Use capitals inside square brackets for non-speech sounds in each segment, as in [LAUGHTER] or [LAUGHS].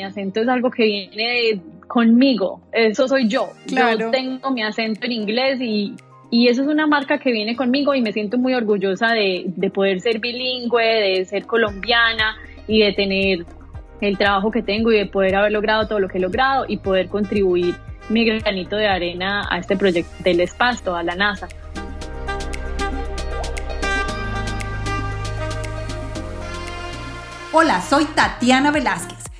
mi acento es algo que viene conmigo, eso soy yo. Yo tengo mi acento en inglés y, y eso es una marca que viene conmigo y me siento muy orgullosa de, de poder ser bilingüe, de ser colombiana y de tener el trabajo que tengo y de poder haber logrado todo lo que he logrado y poder contribuir mi granito de arena a este proyecto del espacio, a la NASA. Hola, soy Tatiana Velázquez.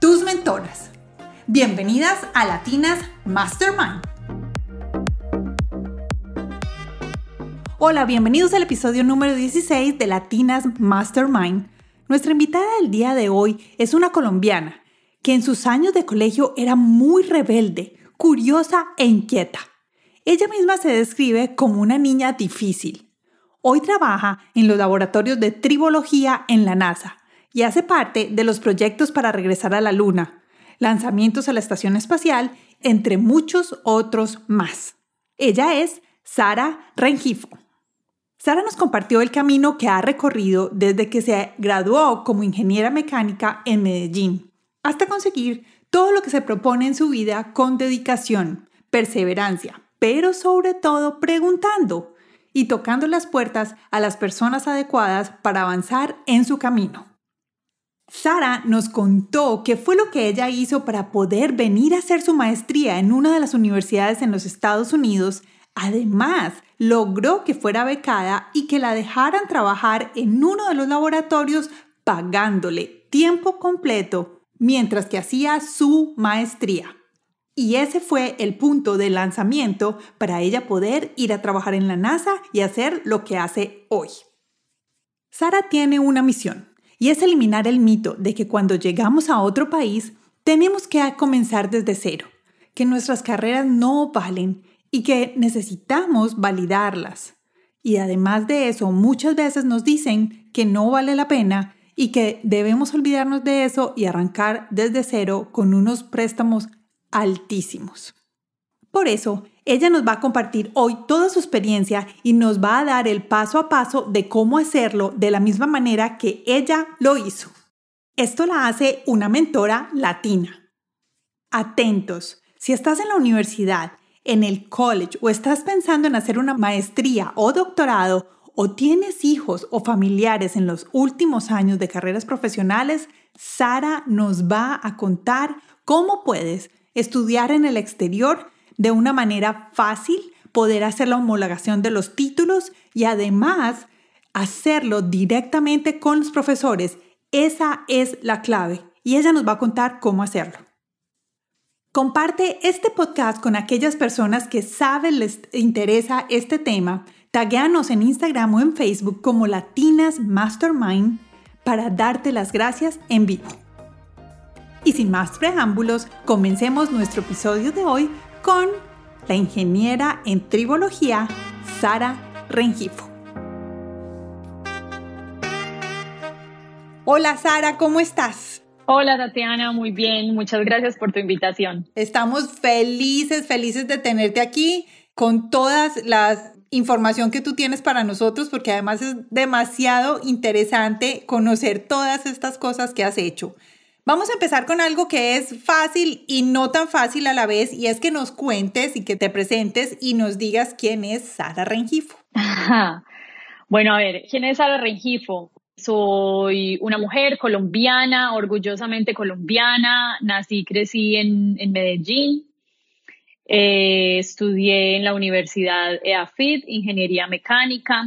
tus mentoras. Bienvenidas a Latinas Mastermind. Hola, bienvenidos al episodio número 16 de Latinas Mastermind. Nuestra invitada del día de hoy es una colombiana que en sus años de colegio era muy rebelde, curiosa e inquieta. Ella misma se describe como una niña difícil. Hoy trabaja en los laboratorios de tribología en la NASA y hace parte de los proyectos para regresar a la Luna, lanzamientos a la Estación Espacial, entre muchos otros más. Ella es Sara Rengifo. Sara nos compartió el camino que ha recorrido desde que se graduó como ingeniera mecánica en Medellín hasta conseguir todo lo que se propone en su vida con dedicación, perseverancia, pero sobre todo preguntando y tocando las puertas a las personas adecuadas para avanzar en su camino. Sara nos contó qué fue lo que ella hizo para poder venir a hacer su maestría en una de las universidades en los Estados Unidos. Además, logró que fuera becada y que la dejaran trabajar en uno de los laboratorios pagándole tiempo completo mientras que hacía su maestría. Y ese fue el punto de lanzamiento para ella poder ir a trabajar en la NASA y hacer lo que hace hoy. Sara tiene una misión y es eliminar el mito de que cuando llegamos a otro país tenemos que comenzar desde cero, que nuestras carreras no valen y que necesitamos validarlas. Y además de eso, muchas veces nos dicen que no vale la pena y que debemos olvidarnos de eso y arrancar desde cero con unos préstamos altísimos. Por eso, ella nos va a compartir hoy toda su experiencia y nos va a dar el paso a paso de cómo hacerlo de la misma manera que ella lo hizo. Esto la hace una mentora latina. Atentos, si estás en la universidad, en el college o estás pensando en hacer una maestría o doctorado o tienes hijos o familiares en los últimos años de carreras profesionales, Sara nos va a contar cómo puedes estudiar en el exterior de una manera fácil, poder hacer la homologación de los títulos y además hacerlo directamente con los profesores. Esa es la clave y ella nos va a contar cómo hacerlo. Comparte este podcast con aquellas personas que saben les interesa este tema. Tagueanos en Instagram o en Facebook como Latinas Mastermind para darte las gracias en vivo. Y sin más preámbulos, comencemos nuestro episodio de hoy con la ingeniera en tribología Sara Rengifo. Hola Sara, ¿cómo estás? Hola Tatiana, muy bien, muchas gracias por tu invitación. Estamos felices, felices de tenerte aquí con todas las información que tú tienes para nosotros, porque además es demasiado interesante conocer todas estas cosas que has hecho. Vamos a empezar con algo que es fácil y no tan fácil a la vez, y es que nos cuentes y que te presentes y nos digas quién es Sara Rengifo. Bueno, a ver, ¿quién es Sara Rengifo? Soy una mujer colombiana, orgullosamente colombiana. Nací, crecí en, Medellín. Eh, estudié en la Universidad EAFIT, Ingeniería Mecánica.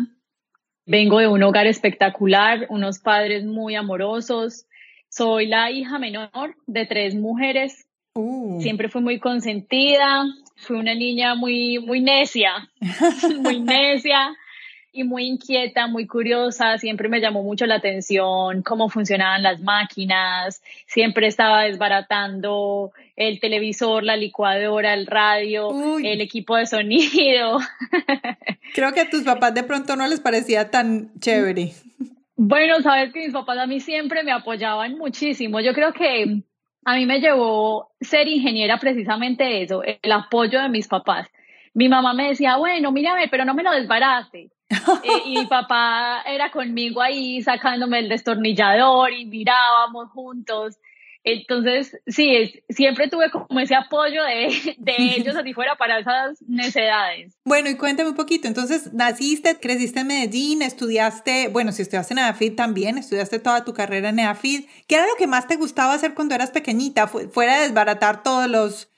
Vengo de un hogar espectacular, unos padres muy amorosos. Soy la hija menor de tres mujeres. Uh. Siempre fui muy consentida. Fui una niña muy, muy necia, [LAUGHS] muy necia. y muy inquieta, muy curiosa, siempre me llamó mucho la atención cómo funcionaban las máquinas, siempre estaba desbaratando el televisor, la licuadora, el radio, el equipo de sonido. [LAUGHS] Creo que a tus papás de pronto no les parecía tan chévere. Bueno, sabes que mis papás a mí siempre me apoyaban muchísimo. Yo creo que a mí me llevó ser ingeniera precisamente eso, el apoyo de mis papás. Mi mamá me decía, bueno, mírame, pero no me lo desbarate. [LAUGHS] Eh, y mi papá era conmigo ahí sacándome el destornillador y mirábamos juntos. Entonces, sí, siempre tuve como ese apoyo de, de [LAUGHS] ellos así fuera para esas necesidades. Bueno, y cuéntame un poquito, entonces, naciste, creciste en Medellín, estudiaste, bueno, si estudiaste en EAFID también, estudiaste toda tu carrera en EAFID. ¿Qué era lo que más te gustaba hacer cuando eras pequeñita, fuera de desbaratar todos los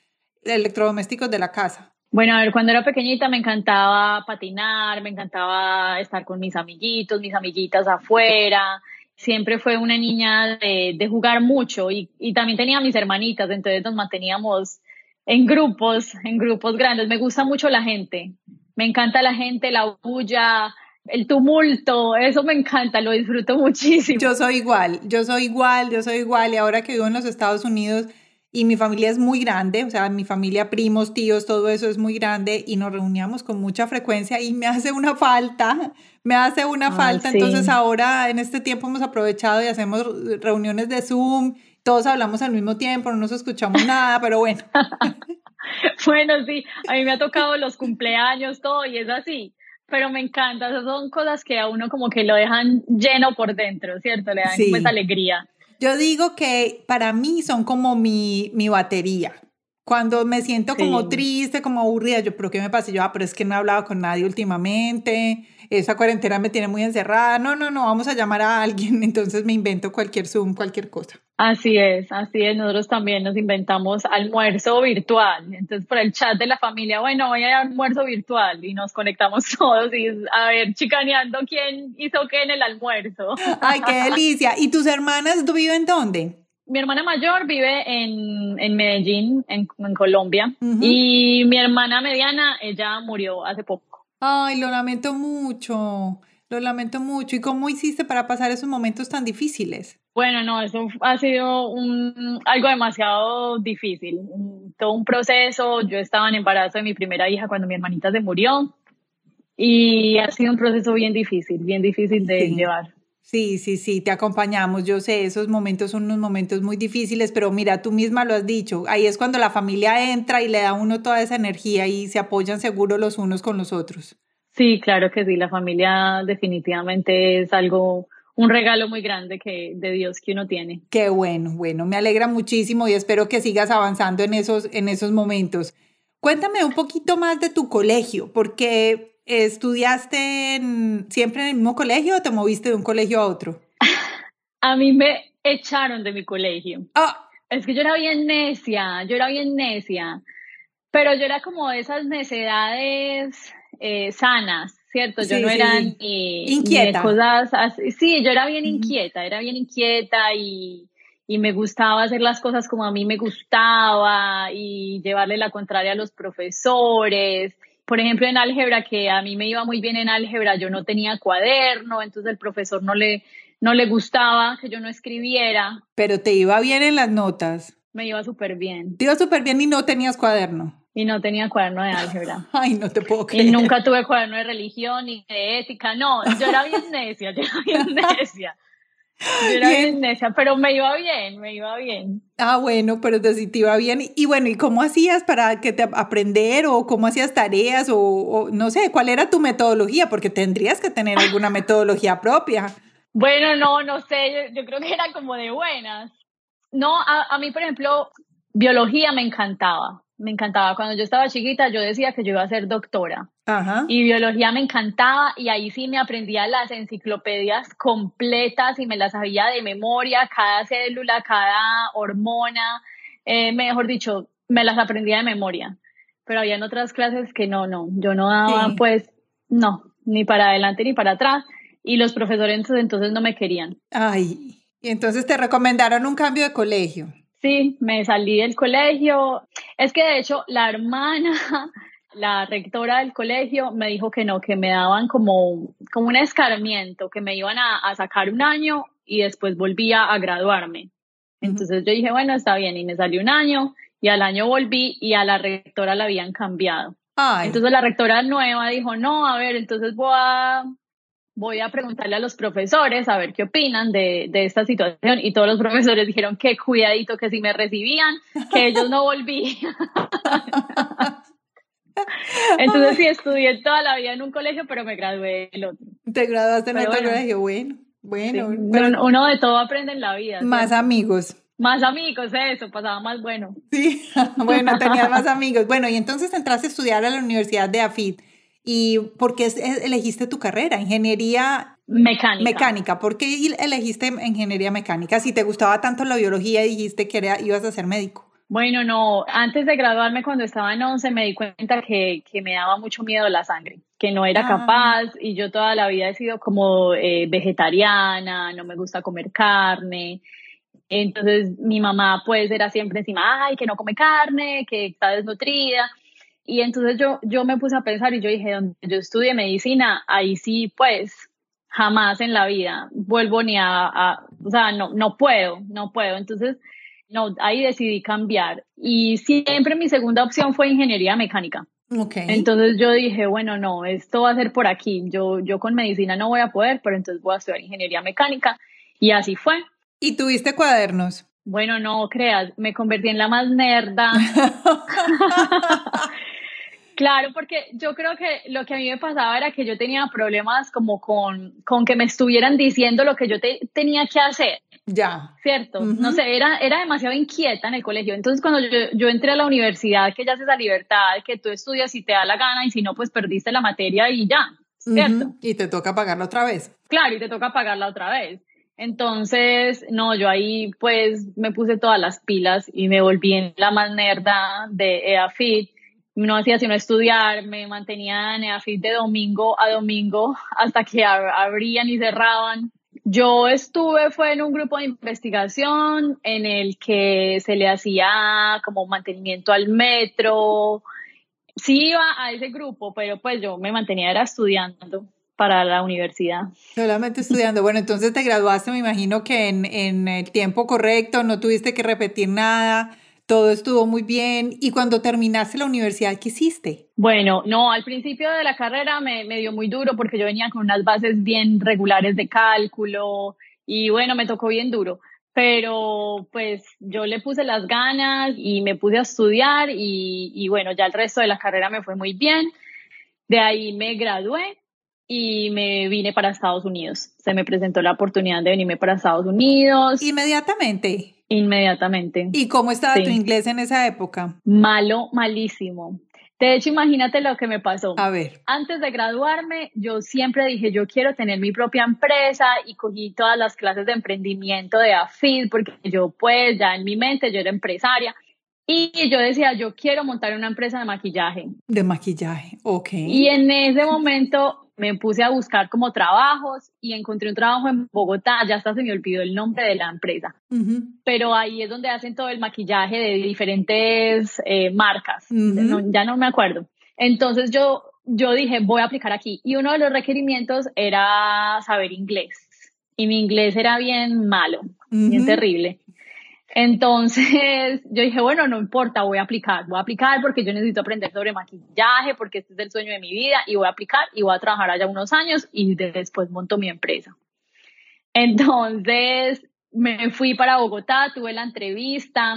electrodomésticos de la casa? Bueno, a ver, cuando era pequeñita me encantaba patinar, me encantaba estar con mis amiguitos, mis amiguitas afuera. Siempre fue una niña de, de jugar mucho y, y, también tenía mis hermanitas, entonces nos manteníamos en grupos, en grupos grandes. Me gusta mucho la gente, me encanta la gente, la bulla, el tumulto, eso me encanta, lo disfruto muchísimo. Yo soy igual, yo soy igual, yo soy igual y ahora que vivo en los Estados Unidos y mi familia es muy grande, o sea, mi familia, primos, tíos, todo eso es muy grande y nos reuníamos con mucha frecuencia y me hace una falta, [LAUGHS] me hace una falta. Entonces ahora en este tiempo hemos aprovechado y hacemos reuniones de Zoom, todos hablamos al mismo tiempo, no nos escuchamos nada, pero bueno. [LAUGHS] bueno, sí, a mí me ha tocado los cumpleaños, todo y es así pero me encanta, esas son cosas que a uno como que lo dejan lleno por dentro, ¿cierto? Le dan sí. esa alegría. Yo digo que para mí son como mi, mi batería. Cuando me siento como triste, como aburrida, yo, ¿pero qué me pasa? Yo, ah, pero es que no he hablado con nadie últimamente, esa cuarentena me tiene muy encerrada, no, no, no, vamos a llamar a alguien, [LAUGHS] entonces me invento cualquier Zoom, cualquier cosa. Así es, así es, nosotros también nos inventamos almuerzo virtual, entonces por el chat de la familia, bueno, voy a almuerzo virtual y nos conectamos [LAUGHS] todos y a ver, chicaneando quién hizo qué en el almuerzo. Ay, qué [LAUGHS] delicia. ¿Y tus hermanas viven dónde? mi hermana mayor vive en, en Medellín, en, en Colombia, y mi hermana mediana, ella murió hace poco. Ay, lo lamento mucho, lo lamento mucho. ¿Y cómo hiciste para pasar esos momentos tan difíciles? Bueno, no, eso ha sido un, algo demasiado difícil, todo un proceso. Yo estaba en embarazo de mi primera hija cuando mi hermanita se murió y ha sido un proceso bien difícil, bien difícil de llevar. Sí, sí, sí, te acompañamos. Yo sé, esos momentos son unos momentos muy difíciles, pero mira, tú misma lo has dicho. Ahí es cuando la familia entra y le da a uno toda esa energía y se apoyan seguro los unos con los otros. Sí, claro que sí. La familia definitivamente es algo, un regalo muy grande que, de Dios que uno tiene. Qué bueno, bueno, me alegra muchísimo y espero que sigas avanzando en esos, en esos momentos. Cuéntame un poquito más de tu colegio, porque ¿Estudiaste siempre en el mismo colegio o te moviste de un colegio a otro? [LAUGHS] A mí me echaron de mi colegio. Ah. Es que yo era bien necia, yo era bien necia, pero yo era como de esas necedades eh, sanas, ¿cierto? Yo no era ni, inquieta. cosas así. Sí, yo era bien inquieta, era bien inquieta y, y me gustaba hacer las cosas como a mí me gustaba y llevarle la contraria a los profesores por ejemplo, en álgebra, que a mí me iba muy bien en álgebra, yo no tenía cuaderno, entonces el profesor no le, no le gustaba que yo no escribiera. Pero te iba bien en las notas. Me iba súper bien. Te iba súper bien y no tenías cuaderno. Y no tenía cuaderno de álgebra. [LAUGHS] Ay, no te puedo creer. Y nunca tuve cuaderno de religión ni de ética. No, yo era bien [LAUGHS] necia, yo era bien necia. Yo era bien necia, pero me iba bien, me iba bien. Ah, bueno, pero te, te iba bien. Y, bueno, ¿y cómo hacías para que te aprender o cómo hacías tareas o, no sé, cuál era tu metodología? Porque tendrías que tener alguna [LAUGHS] metodología propia. Bueno, no, no sé, yo, creo que era como de buenas. No, a, a mí, por ejemplo, biología me encantaba me encantaba. Cuando yo estaba chiquita, yo decía que yo iba a ser doctora. Y biología me encantaba y ahí sí me aprendía las enciclopedias completas y me las sabía de memoria, cada célula, cada hormona, eh, mejor dicho, me las aprendía de memoria. Pero había en otras clases que no, no, yo no daba pues, no, ni para adelante ni para atrás y los profesores entonces no me querían. Ay, y entonces te recomendaron un cambio de colegio. Sí, me salí del colegio. Es que de hecho la hermana, [LAUGHS] la rectora del colegio me dijo que no, que me daban como, como un escarmiento, que me iban a, a sacar un año y después volvía a graduarme. Entonces yo dije, bueno, está bien, y me salió un año y al año volví y a la rectora la habían cambiado. Entonces la rectora nueva dijo, no, a ver, entonces voy a, voy a preguntarle a los profesores a ver qué opinan de, de esta situación. Y todos los profesores dijeron que cuidadito, que si me recibían, que ellos no volvían. [LAUGHS] Entonces sí, estudié toda la vida en un colegio, pero me gradué el otro. Te graduaste en otro colegio, bueno. Bueno, uno de todo aprende en la vida. Más amigos. Más amigos, eso, pasaba más bueno. Sí, [LAUGHS] bueno, tenías más amigos. Bueno, y entonces entraste a estudiar a la Universidad de AFIT. ¿Y por qué elegiste tu carrera? Ingeniería mecánica. Mecánica. ¿Por qué elegiste ingeniería mecánica? Si te gustaba tanto la biología y dijiste que ibas a ser médico. Bueno, no, antes de graduarme cuando estaba en 11 me di cuenta que, que me daba mucho miedo la sangre, que no era ah. capaz y yo toda la vida he sido como eh, vegetariana, no me gusta comer carne. Entonces mi mamá pues era siempre encima, ay, que no come carne, que está desnutrida. Y entonces yo, yo me puse a pensar y yo dije, donde yo estudié medicina, ahí sí pues jamás en la vida vuelvo ni a, a o sea, no, no puedo, no puedo. Entonces no, ahí decidí cambiar. Y siempre mi segunda opción fue ingeniería mecánica. Okay. Entonces yo dije, bueno, no, esto va a ser por aquí. Yo, yo con medicina no voy a poder, pero entonces voy a estudiar ingeniería mecánica. Y así fue. ¿Y tuviste cuadernos? Bueno, no creas, me convertí en la más nerda. [LAUGHS] Claro, porque yo creo que lo que a mí me pasaba era que yo tenía problemas como con, con que me estuvieran diciendo lo que yo tenía que hacer. Ya. ¿Cierto? No sé, era, era demasiado inquieta en el colegio. Entonces, cuando yo, yo entré a la universidad, que ya haces esa libertad, que tú estudias si te da la gana y si no, pues perdiste la materia y ya. ¿Cierto? Y te toca pagarla otra vez. Claro, y te toca pagarla otra vez. Entonces, no, yo ahí pues me puse todas las pilas y me volví en la más nerda de EAFIT no hacía sino estudiar, me mantenía en EAFIT de domingo a domingo hasta que abrían y cerraban. Yo estuve, fue en un grupo de investigación en el que se le hacía como mantenimiento al metro. Sí iba a ese grupo, pero pues yo me mantenía era estudiando para la universidad. Solamente estudiando. Bueno, entonces te graduaste, me imagino que en, en el tiempo correcto, no tuviste que repetir nada todo estuvo muy bien. ¿Y cuando terminaste la universidad, qué hiciste? Bueno, no, al principio de la carrera me, me dio muy duro porque yo venía con unas bases bien regulares de cálculo y bueno, me tocó bien duro. Pero pues yo le puse las ganas y me puse a estudiar y, y bueno, ya el resto de la carrera me fue muy bien. De ahí me gradué y me vine para Estados Unidos. Se me presentó la oportunidad de venirme para Estados Unidos. Inmediatamente. Inmediatamente. ¿Y cómo estaba tu inglés en esa época? Malo, malísimo. De hecho, imagínate lo que me pasó. A ver. Antes de graduarme, yo siempre dije, yo quiero tener mi propia empresa y cogí todas las clases de emprendimiento de AFID porque yo pues ya en mi mente yo era empresaria. Y yo decía, yo quiero montar una empresa de maquillaje. De maquillaje, ok. Y en ese momento me puse a buscar como trabajos y encontré un trabajo en Bogotá, ya hasta se me olvidó el nombre de la empresa, pero ahí es donde hacen todo el maquillaje de diferentes eh, marcas, ya no me acuerdo. Entonces yo, yo dije, voy a aplicar aquí. Y uno de los requerimientos era saber inglés. Y mi inglés era bien malo, bien terrible. Entonces [LAUGHS] yo dije, bueno, no importa, voy a aplicar, voy a aplicar porque yo necesito aprender sobre maquillaje, porque este es el sueño de mi vida y voy a aplicar y voy a trabajar allá unos años y después monto mi empresa. Entonces me fui para Bogotá, tuve la entrevista,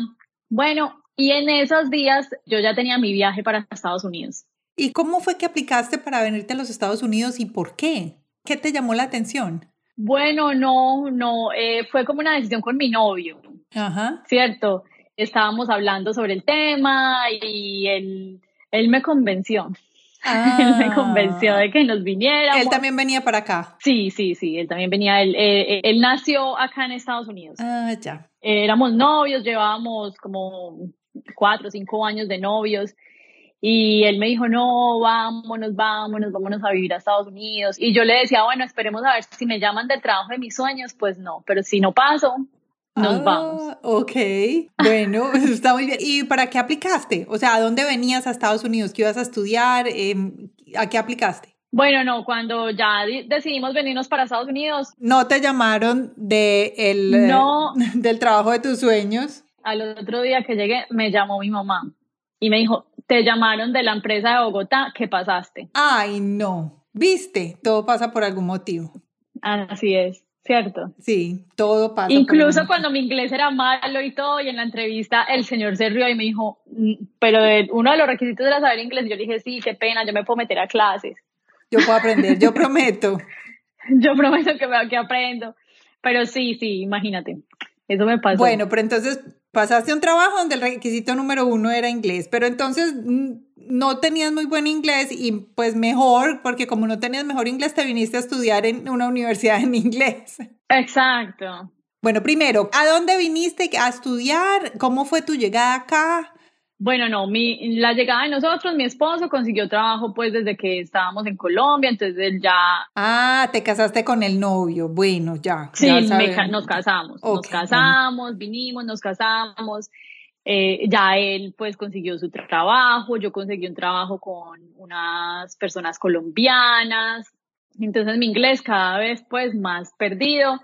bueno, y en esos días yo ya tenía mi viaje para Estados Unidos. ¿Y cómo fue que aplicaste para venirte a los Estados Unidos y por qué? ¿Qué te llamó la atención? Bueno, no, no, eh, fue como una decisión con mi novio. Ajá. ¿Cierto? Estábamos hablando sobre el tema y él, él me convenció. [LAUGHS] él me convenció de que nos viniéramos. Él también venía para acá. Sí, sí, sí, él también venía. Él, eh, él nació acá en Estados Unidos. Ah, ya. éramos novios, llevábamos como cuatro o cinco años de novios. Y él me dijo, no, vámonos, vámonos, vámonos a vivir a Estados Unidos. Y yo le decía, bueno, esperemos a ver si me llaman del trabajo de mis sueños. Pues no, pero si no paso, nos Ah, vamos. Ok, bueno, [LAUGHS] está muy bien. ¿Y para qué aplicaste? O sea, ¿a dónde venías a Estados Unidos? ¿Qué ibas a estudiar? Em, ¿A qué aplicaste? Bueno, no, cuando ya di- decidimos venirnos para Estados Unidos, ¿No te llamaron de el, eh, No. [LAUGHS] del trabajo de tus sueños? al otro día que llegué, me llamó mi mamá y me dijo, te llamaron de la empresa de Bogotá, ¿qué pasaste? Ay, no. ¿Viste? Todo pasa por algún motivo. Así es, ¿cierto? Sí, todo pasa. Incluso cuando mi inglés era malo y todo, y en la entrevista el señor se rió y me dijo, "Mm, pero de- uno de los requisitos era saber inglés. Yo le dije, sí, qué pena, yo me puedo meter a clases. Yo puedo aprender, yo prometo. [LAUGHS] Yo prometo que, me, que aprendo. Pero sí, sí, imagínate. Eso me pasó. Bueno, pero entonces pasaste un trabajo donde el requisito número uno era inglés, pero entonces mm, no tenías muy buen inglés y pues mejor, porque como no tenías mejor inglés, te viniste a estudiar en una universidad en inglés. Exacto. Bueno, primero, ¿a dónde viniste a estudiar? ¿Cómo fue tu llegada acá? Bueno, no, mi, la llegada de nosotros, mi esposo consiguió trabajo pues desde que estábamos en Colombia, entonces él ya, Ah, te casaste con el novio. Bueno, ya. sí, ya me nos casamos, nos casamos, vinimos, nos casamos, eh, ya él pues consiguió su trabajo, yo conseguí un trabajo con unas personas colombianas, entonces mi inglés cada vez pues más perdido.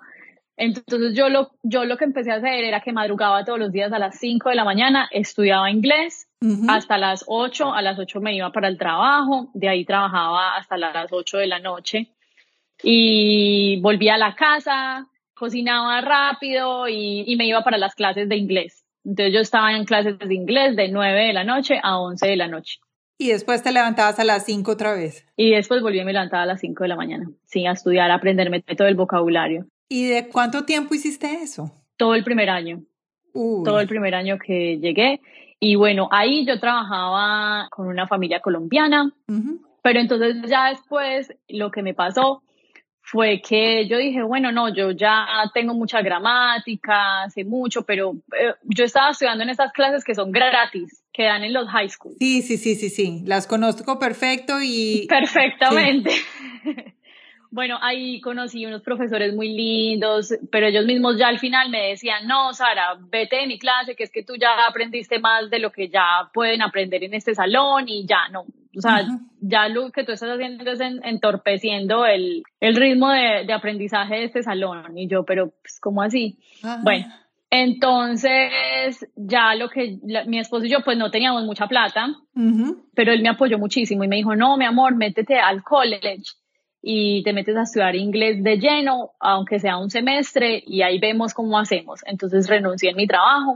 Entonces yo lo, yo lo que empecé a hacer era que madrugaba todos los días a las 5 de la mañana, estudiaba inglés, hasta las 8, a las 8 me iba para el trabajo, de ahí trabajaba hasta las 8 de la noche y volvía a la casa, cocinaba rápido y, y me iba para las clases de inglés. Entonces yo estaba en clases de inglés de 9 de la noche a 11 de la noche. Y después te levantabas a las 5 otra vez. Y después volví y me levantaba a las 5 de la mañana, sí, a estudiar, a aprenderme todo el vocabulario. ¿Y de cuánto tiempo hiciste eso? Todo el primer año. Uy. todo el primer año que llegué. Y bueno, ahí yo trabajaba con una familia colombiana, pero entonces ya después lo que me pasó fue que yo dije, bueno, no, yo ya tengo mucha gramática, sé mucho, pero eh, yo estaba estudiando en estas clases que son gratis, que dan en los high school. Sí, sí, sí, sí, sí. Las conozco perfecto y [LAUGHS] Perfectamente. [LAUGHS] Bueno, ahí conocí unos profesores muy lindos, pero ellos mismos ya al final me decían, no, Sara, vete de mi clase, que es que tú ya aprendiste más de lo que ya pueden aprender en este salón y ya no. O sea, ya lo que tú estás haciendo es en- entorpeciendo el, el ritmo de, de aprendizaje de este salón. Y yo, pero, pues, ¿cómo así? Ah. Bueno, entonces ya lo que la- mi esposo y yo, pues no teníamos mucha plata, pero él me apoyó muchísimo y me dijo, no, mi amor, métete al college y te metes a estudiar inglés de lleno, aunque sea un semestre, y ahí vemos cómo hacemos. Entonces renuncié en mi trabajo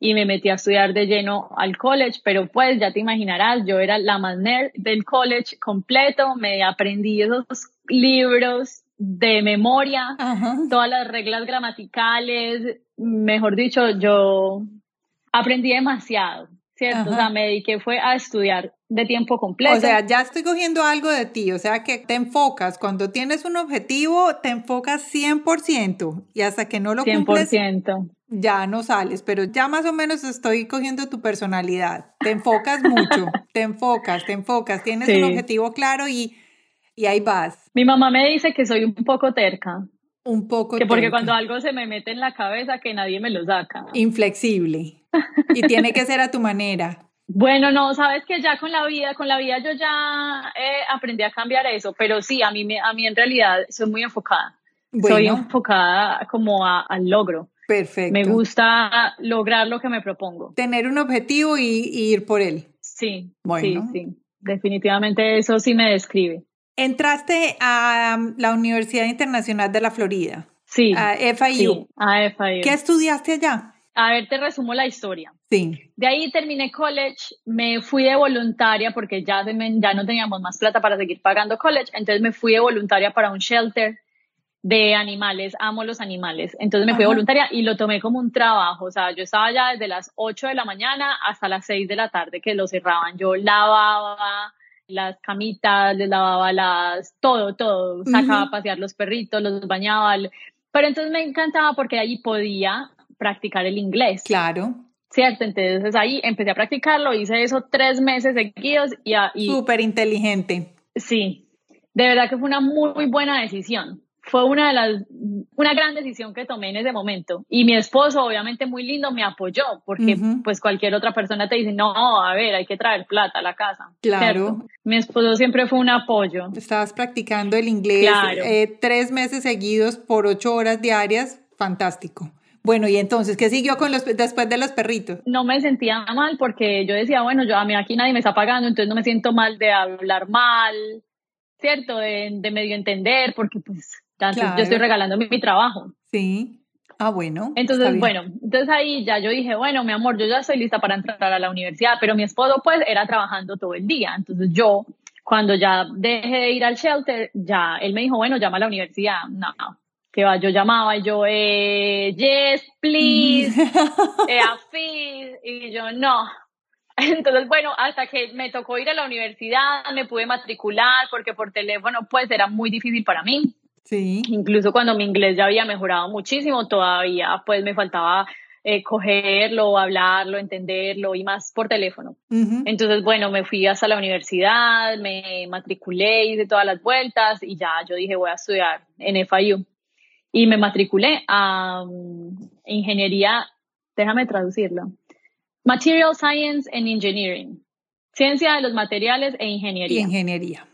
y me metí a estudiar de lleno al college, pero pues ya te imaginarás, yo era la más nerd del college completo, me aprendí esos libros de memoria, Ajá. todas las reglas gramaticales, mejor dicho, yo aprendí demasiado, ¿cierto? O Ajá. sea, me dediqué fue a estudiar de tiempo completo. O sea, ya estoy cogiendo algo de ti, o sea que te enfocas, cuando tienes un objetivo, te enfocas 100% y hasta que no lo cumples, 100%. ya no sales, pero ya más o menos estoy cogiendo tu personalidad. Te enfocas mucho, [LAUGHS] te enfocas, te enfocas, tienes Sí. un objetivo claro y, y ahí vas, Mi mamá me dice que soy un poco terca, un poco que porque terca, cuando algo se me mete en la cabeza que nadie me lo saca. inflexible [LAUGHS] y tiene que ser a tu manera. Bueno, no, sabes que ya con la vida, con la vida yo ya eh, aprendí a cambiar eso, pero sí, a mí, me- a mí en realidad soy muy enfocada. Soy enfocada como a- al logro. perfecto. Me gusta lograr lo que me propongo. Tener un objetivo y, y ir por él. Sí, Bueno. sí, sí. Definitivamente eso sí me describe. Entraste a um, la Universidad Internacional de la Florida, Sí, a FIU. sí, a FIU. ¿Qué estudiaste allá? A ver, te resumo la historia. Sí. De ahí terminé college, me fui de voluntaria porque ya, me- ya no teníamos más plata para seguir pagando college, entonces me fui de voluntaria para un shelter de animales, amo los animales, entonces me fui de Ajá. voluntaria y lo tomé como un trabajo, o sea, yo estaba ya desde las 8 de la mañana hasta las 6 de la tarde que lo cerraban, yo lavaba las camitas, les lavaba las, todo, todo, sacaba Ujú. a pasear los perritos, los bañaba, pero entonces me encantaba porque ahí podía practicar el inglés. Claro. ¿Cierto? Entonces ahí empecé a practicarlo, hice eso tres meses seguidos y, y Súper inteligente. sí, de verdad que fue una muy, muy buena decisión. fue una de las, una gran decisión que tomé en ese momento. Y mi esposo, obviamente muy lindo, me apoyó, porque pues cualquier otra persona te dice, no, a ver, hay que traer plata a la casa. Claro. Mi esposo siempre fue un apoyo. Estabas practicando el inglés eh, tres meses seguidos por ocho horas diarias, fantástico. Bueno, y entonces, ¿qué siguió con los, después de los perritos? No me sentía mal porque yo decía, bueno, yo a mí aquí nadie me está pagando, entonces no me siento mal de hablar mal, ¿cierto? De, de medio entender, porque pues yo estoy regalando mi, trabajo. Sí. Ah, bueno. Entonces, bueno, entonces ahí ya yo dije, bueno, mi amor, yo ya estoy lista para entrar a la universidad, pero mi esposo pues era trabajando todo el día. Entonces yo, cuando ya dejé de ir al shelter, ya él me dijo, bueno, llama a la universidad. No, que va, yo llamaba y yo, eh, yes, please, [LAUGHS] eh, y yo, no. [LAUGHS] Entonces, bueno, hasta que me tocó ir a la universidad, me pude matricular, porque por teléfono pues era muy difícil para mí. Sí. Incluso cuando mi inglés ya había mejorado muchísimo, todavía pues me faltaba eh, cogerlo, hablarlo, entenderlo y más por teléfono. Entonces, bueno, me fui hasta la universidad, me matriculé, hice todas las vueltas y ya yo dije voy a estudiar en FIU. Y me matriculé a um, ingeniería, déjame traducirlo, Material Science and Engineering, ciencia de los materiales e ingeniería. ingeniería.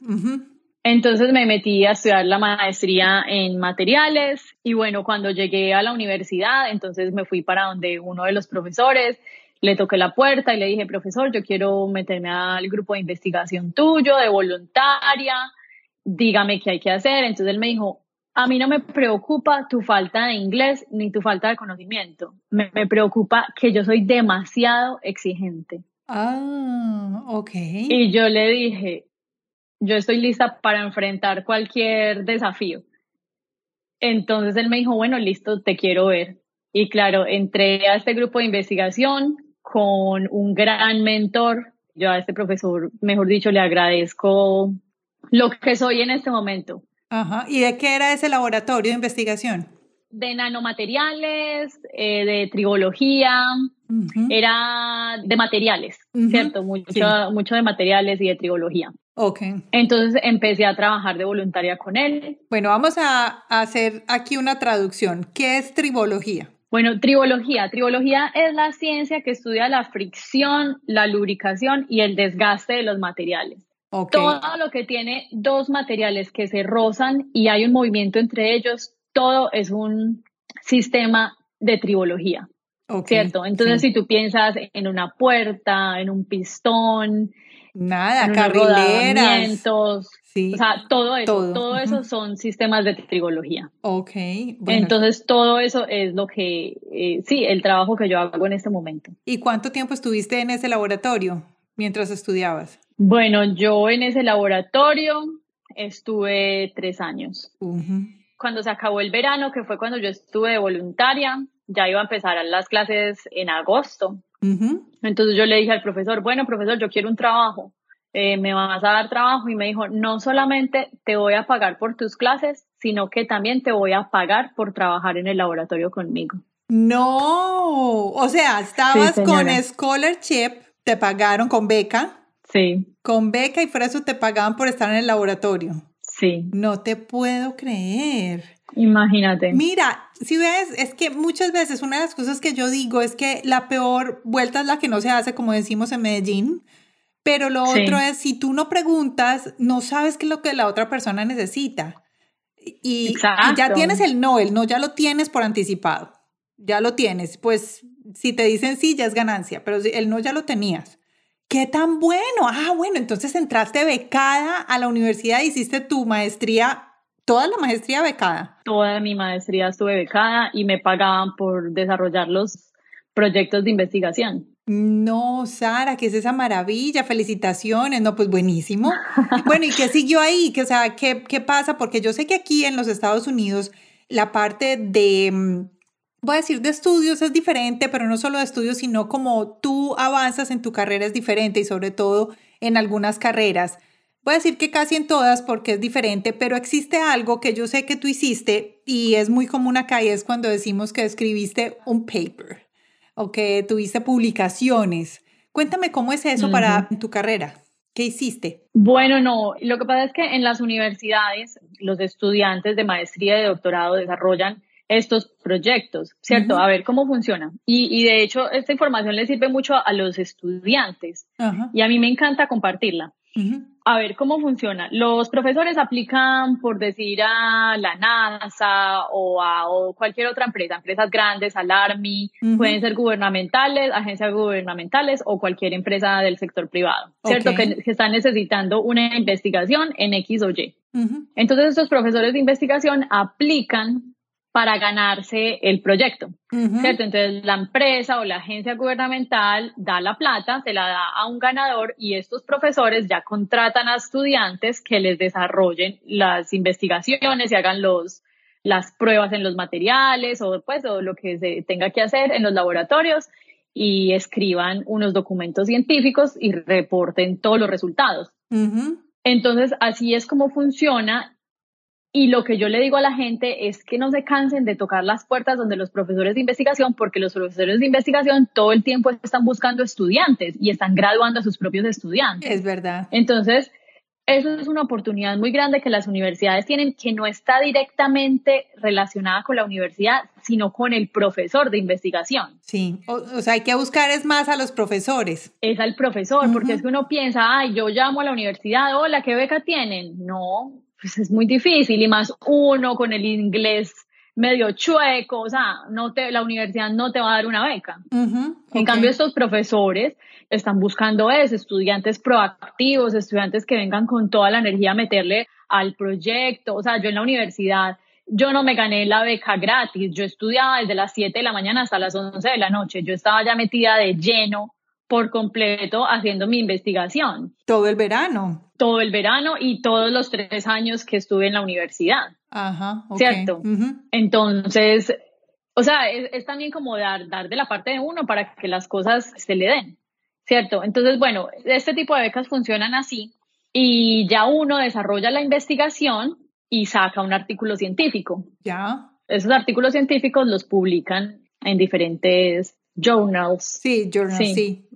Entonces me metí a estudiar la maestría en materiales y bueno, cuando llegué a la universidad, entonces me fui para donde uno de los profesores, le toqué la puerta y le dije, profesor, yo quiero meterme al grupo de investigación tuyo, de voluntaria, dígame qué hay que hacer. Entonces él me dijo, a mí no me preocupa tu falta de inglés ni tu falta de conocimiento, me, me preocupa que yo soy demasiado exigente. Ah, ok. Y yo le dije, yo estoy lista para enfrentar cualquier desafío. Entonces él me dijo, bueno, listo, te quiero ver. Y claro, entré a este grupo de investigación con un gran mentor. Yo a este profesor, mejor dicho, le agradezco lo que soy en este momento. Ajá. ¿Y de qué era ese laboratorio de investigación? De nanomateriales, eh, de trigología, era de materiales, ¿cierto? Mucho, mucho de materiales y de trigología. Ok. Entonces empecé a trabajar de voluntaria con él. Bueno, vamos a hacer aquí una traducción. ¿Qué es tribología? Bueno, tribología. Tribología es la ciencia que estudia la fricción, la lubricación y el desgaste de los materiales. Okay. Todo lo que tiene dos materiales que se rozan y hay un movimiento entre ellos, todo es un sistema de tribología. ¿Cierto? Entonces, si tú piensas en una puerta, en un pistón, Nada, carrileras. Sí. O sea, todo eso, todo, eso son sistemas de trigología. Ok. Entonces, todo eso es lo que, eh, sí, el trabajo que yo hago en este momento. ¿Y cuánto tiempo estuviste en ese laboratorio mientras estudiabas? Bueno, yo en ese laboratorio estuve tres años. Cuando se acabó el verano, que fue cuando yo estuve de voluntaria, ya iba a empezar las clases en agosto. Entonces yo le dije al profesor, bueno, profesor, yo quiero un trabajo. Eh, me vas a dar trabajo y me dijo, no solamente te voy a pagar por tus clases, sino que también te voy a pagar por trabajar en el laboratorio conmigo. No, o sea, estabas con scholarship, te pagaron con beca. Sí. Con beca y por eso te pagaban por estar en el laboratorio. Sí. No te puedo creer. Imagínate. Mira, si ves, es que muchas veces una de las cosas que yo digo es que la peor vuelta es la que no se hace, como decimos en Medellín. Pero lo otro es, si tú no preguntas, no sabes qué es lo que la otra persona necesita. Y, ya tienes el no, el no ya lo tienes por anticipado. Ya lo tienes. Pues si te dicen sí, ya es ganancia, pero el no ya lo tenías. ¿Qué tan bueno? Ah, bueno, entonces entraste becada a la universidad, hiciste tu maestría ¿Toda la maestría becada? Toda mi maestría estuve becada y me pagaban por desarrollar los proyectos de investigación. No, Sara, ¿qué es esa maravilla? Felicitaciones, no, pues buenísimo. Bueno, ¿y qué [LAUGHS] siguió ahí? ¿Qué, o sea, ¿qué, ¿qué pasa? Porque yo sé que aquí en los Estados Unidos la parte de, mm, voy a decir, de estudios es diferente, pero no solo de estudios, sino como tú avanzas en tu carrera es diferente y sobre todo en algunas carreras. Voy a decir que casi en todas porque es diferente, pero existe algo que yo sé que tú hiciste y es muy común acá y es cuando decimos que escribiste un paper o que tuviste publicaciones. Cuéntame cómo es eso para tu carrera. ¿Qué hiciste? Bueno, no, lo que pasa es que en las universidades los estudiantes de maestría y de doctorado desarrollan estos proyectos, ¿cierto? A ver cómo funciona. Y, de hecho, esta información le sirve mucho a, los estudiantes y a mí me encanta compartirla. A ver cómo funciona. Los profesores aplican, por decir, a la NASA o a cualquier otra empresa, empresas grandes, al Army, pueden ser gubernamentales, agencias gubernamentales o cualquier empresa del sector privado, ¿cierto? Que, que, están necesitando una investigación en X o Y. Entonces, estos profesores de investigación aplican para ganarse el proyecto, ¿cierto? Entonces la empresa o la agencia gubernamental da la plata, se la da a un ganador y estos profesores ya contratan a estudiantes que les desarrollen las investigaciones y hagan los, las pruebas en los materiales o, pues, o lo que se tenga que hacer en los laboratorios y escriban unos documentos científicos y reporten todos los resultados. Entonces, así es como funciona y lo que yo le digo a la gente es que no se cansen de tocar las puertas donde los profesores de investigación, porque los profesores de investigación todo el tiempo están buscando estudiantes y están graduando a sus propios estudiantes. Es verdad. Entonces, eso es una oportunidad muy grande que las universidades tienen que no está directamente relacionada con la universidad, sino con el profesor de investigación. Sí, o, sea, hay que buscar es más a los profesores. Es al profesor, porque es que uno piensa, ay, yo llamo a la universidad, hola, ¿qué beca tienen? No, pues es muy difícil y más uno con el inglés medio chueco, o sea, no te, la universidad no te va a dar una beca. En cambio, estos profesores están buscando eso, estudiantes proactivos, estudiantes que vengan con toda la energía a meterle al proyecto. O sea, yo en la universidad, yo no me gané la beca gratis, yo estudiaba desde las 7 de la mañana hasta las 11 de la noche, yo estaba ya metida de lleno por completo haciendo mi investigación. Todo el verano. Todo el verano y todos los tres años que estuve en la universidad. Ajá. ¿Cierto? Entonces, o sea, es, también como dar, dar de la parte de uno para que las cosas se le den. ¿Cierto? Entonces, bueno, este tipo de becas funcionan así y ya uno desarrolla la investigación y saca un artículo científico. Ya. Esos artículos científicos los publican en diferentes journals. Sí, journals, sí.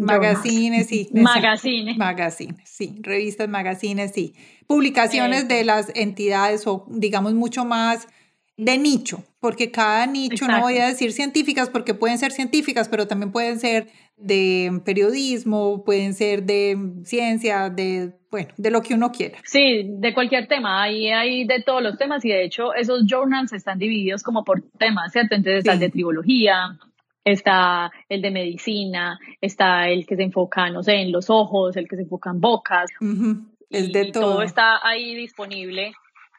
Magazines, sí. [LAUGHS] Magazines. Magazines, sí. Revistas, magazines, sí. Publicaciones de las entidades o digamos mucho más de nicho, porque cada nicho, no voy a decir científicas, porque pueden ser científicas, pero también pueden ser de periodismo, pueden ser de ciencia, de, bueno, de lo que uno quiera. Sí, de cualquier tema, ahí hay de todos los temas y de hecho esos journals están divididos como por temas, ¿cierto? Entonces está el de tribología, está el de medicina, está el que se enfoca, no sé, en los ojos, el que se enfoca en bocas. El de todo. todo está ahí disponible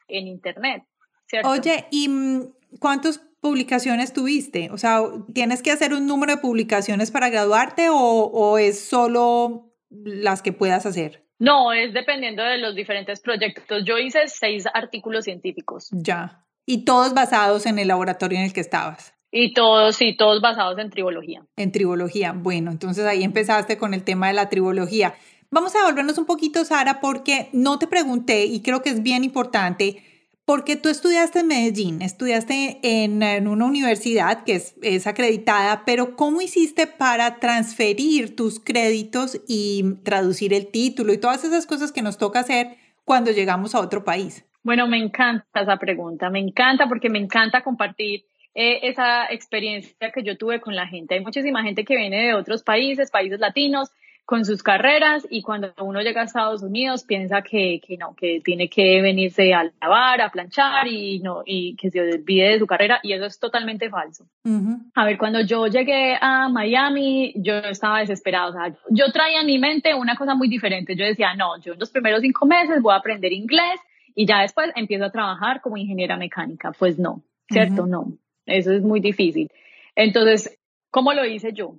en internet, ¿cierto? Oye, ¿y mm, cuántas publicaciones tuviste? O sea, ¿tienes que hacer un número de publicaciones para graduarte o, o es solo las que puedas hacer? No, es dependiendo de los diferentes proyectos. Yo hice seis artículos científicos. Ya. Y todos basados en el laboratorio en el que estabas. Y todos, sí, todos basados en tribología. En tribología. Bueno, entonces ahí empezaste con el tema de la tribología. Vamos a volvernos un poquito, Sara, porque no te pregunté y creo que es bien importante, porque tú estudiaste en Medellín, estudiaste en, una universidad que es, es, acreditada, pero ¿cómo hiciste para transferir tus créditos y traducir el título y todas esas cosas que nos toca hacer cuando llegamos a otro país? Bueno, me encanta esa pregunta, me encanta porque me encanta compartir eh, esa experiencia que yo tuve con la gente. Hay muchísima gente que viene de otros países, países latinos, con sus carreras y cuando uno llega a Estados Unidos piensa que, que no, que tiene que venirse a lavar, a planchar y no y que se olvide de su carrera y eso es totalmente falso. A ver, cuando yo llegué a Miami, yo estaba desesperada, o sea, yo traía en mi mente una cosa muy diferente. Yo decía, no, yo en los primeros cinco meses voy a aprender inglés y ya después empiezo a trabajar como ingeniera mecánica. Pues no, ¿cierto? No. Eso es muy difícil. Entonces, ¿cómo lo hice yo?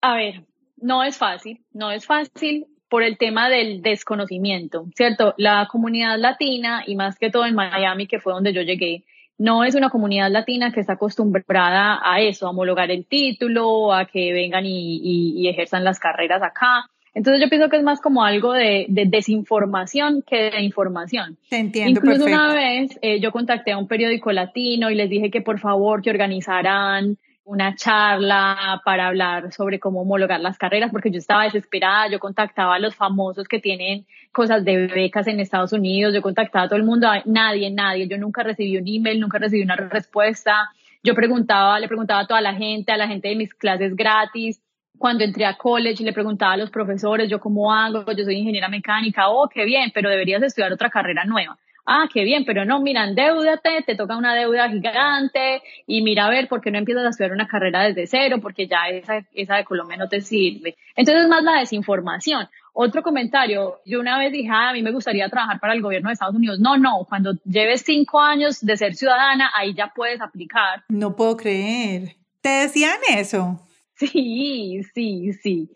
A ver, no es fácil, no es fácil por el tema del desconocimiento, ¿cierto? La comunidad latina, y más que todo en Miami, que fue donde yo llegué, no es una comunidad latina que está acostumbrada a eso, a homologar el título, a que vengan y, ejerzan las carreras acá. Entonces yo pienso que es más como algo de, desinformación que de información. Te entiendo. Incluso una vez eh, yo contacté a un periódico latino y les dije que por favor que organizaran una charla para hablar sobre cómo homologar las carreras, porque yo estaba desesperada, yo contactaba a los famosos que tienen cosas de becas en Estados Unidos, yo contactaba a todo el mundo, nadie, nadie, yo nunca recibí un email, nunca recibí una respuesta, yo preguntaba, le preguntaba a toda la gente, a la gente de mis clases gratis, cuando entré a college le preguntaba a los profesores, yo cómo hago, yo soy ingeniera mecánica, oh, qué bien, pero deberías estudiar otra carrera nueva ah, qué bien, pero no, mira, endeudate, te toca una deuda gigante y mira a ver por qué no empiezas a estudiar una carrera desde cero, porque ya esa, esa de Colombia no te sirve. Entonces, más la desinformación. Otro comentario, yo una vez dije, ah, a mí me gustaría trabajar para el gobierno de Estados Unidos. No, no, cuando lleves cinco años de ser ciudadana, ahí ya puedes aplicar. No puedo creer. ¿Te decían eso? Sí, sí, sí.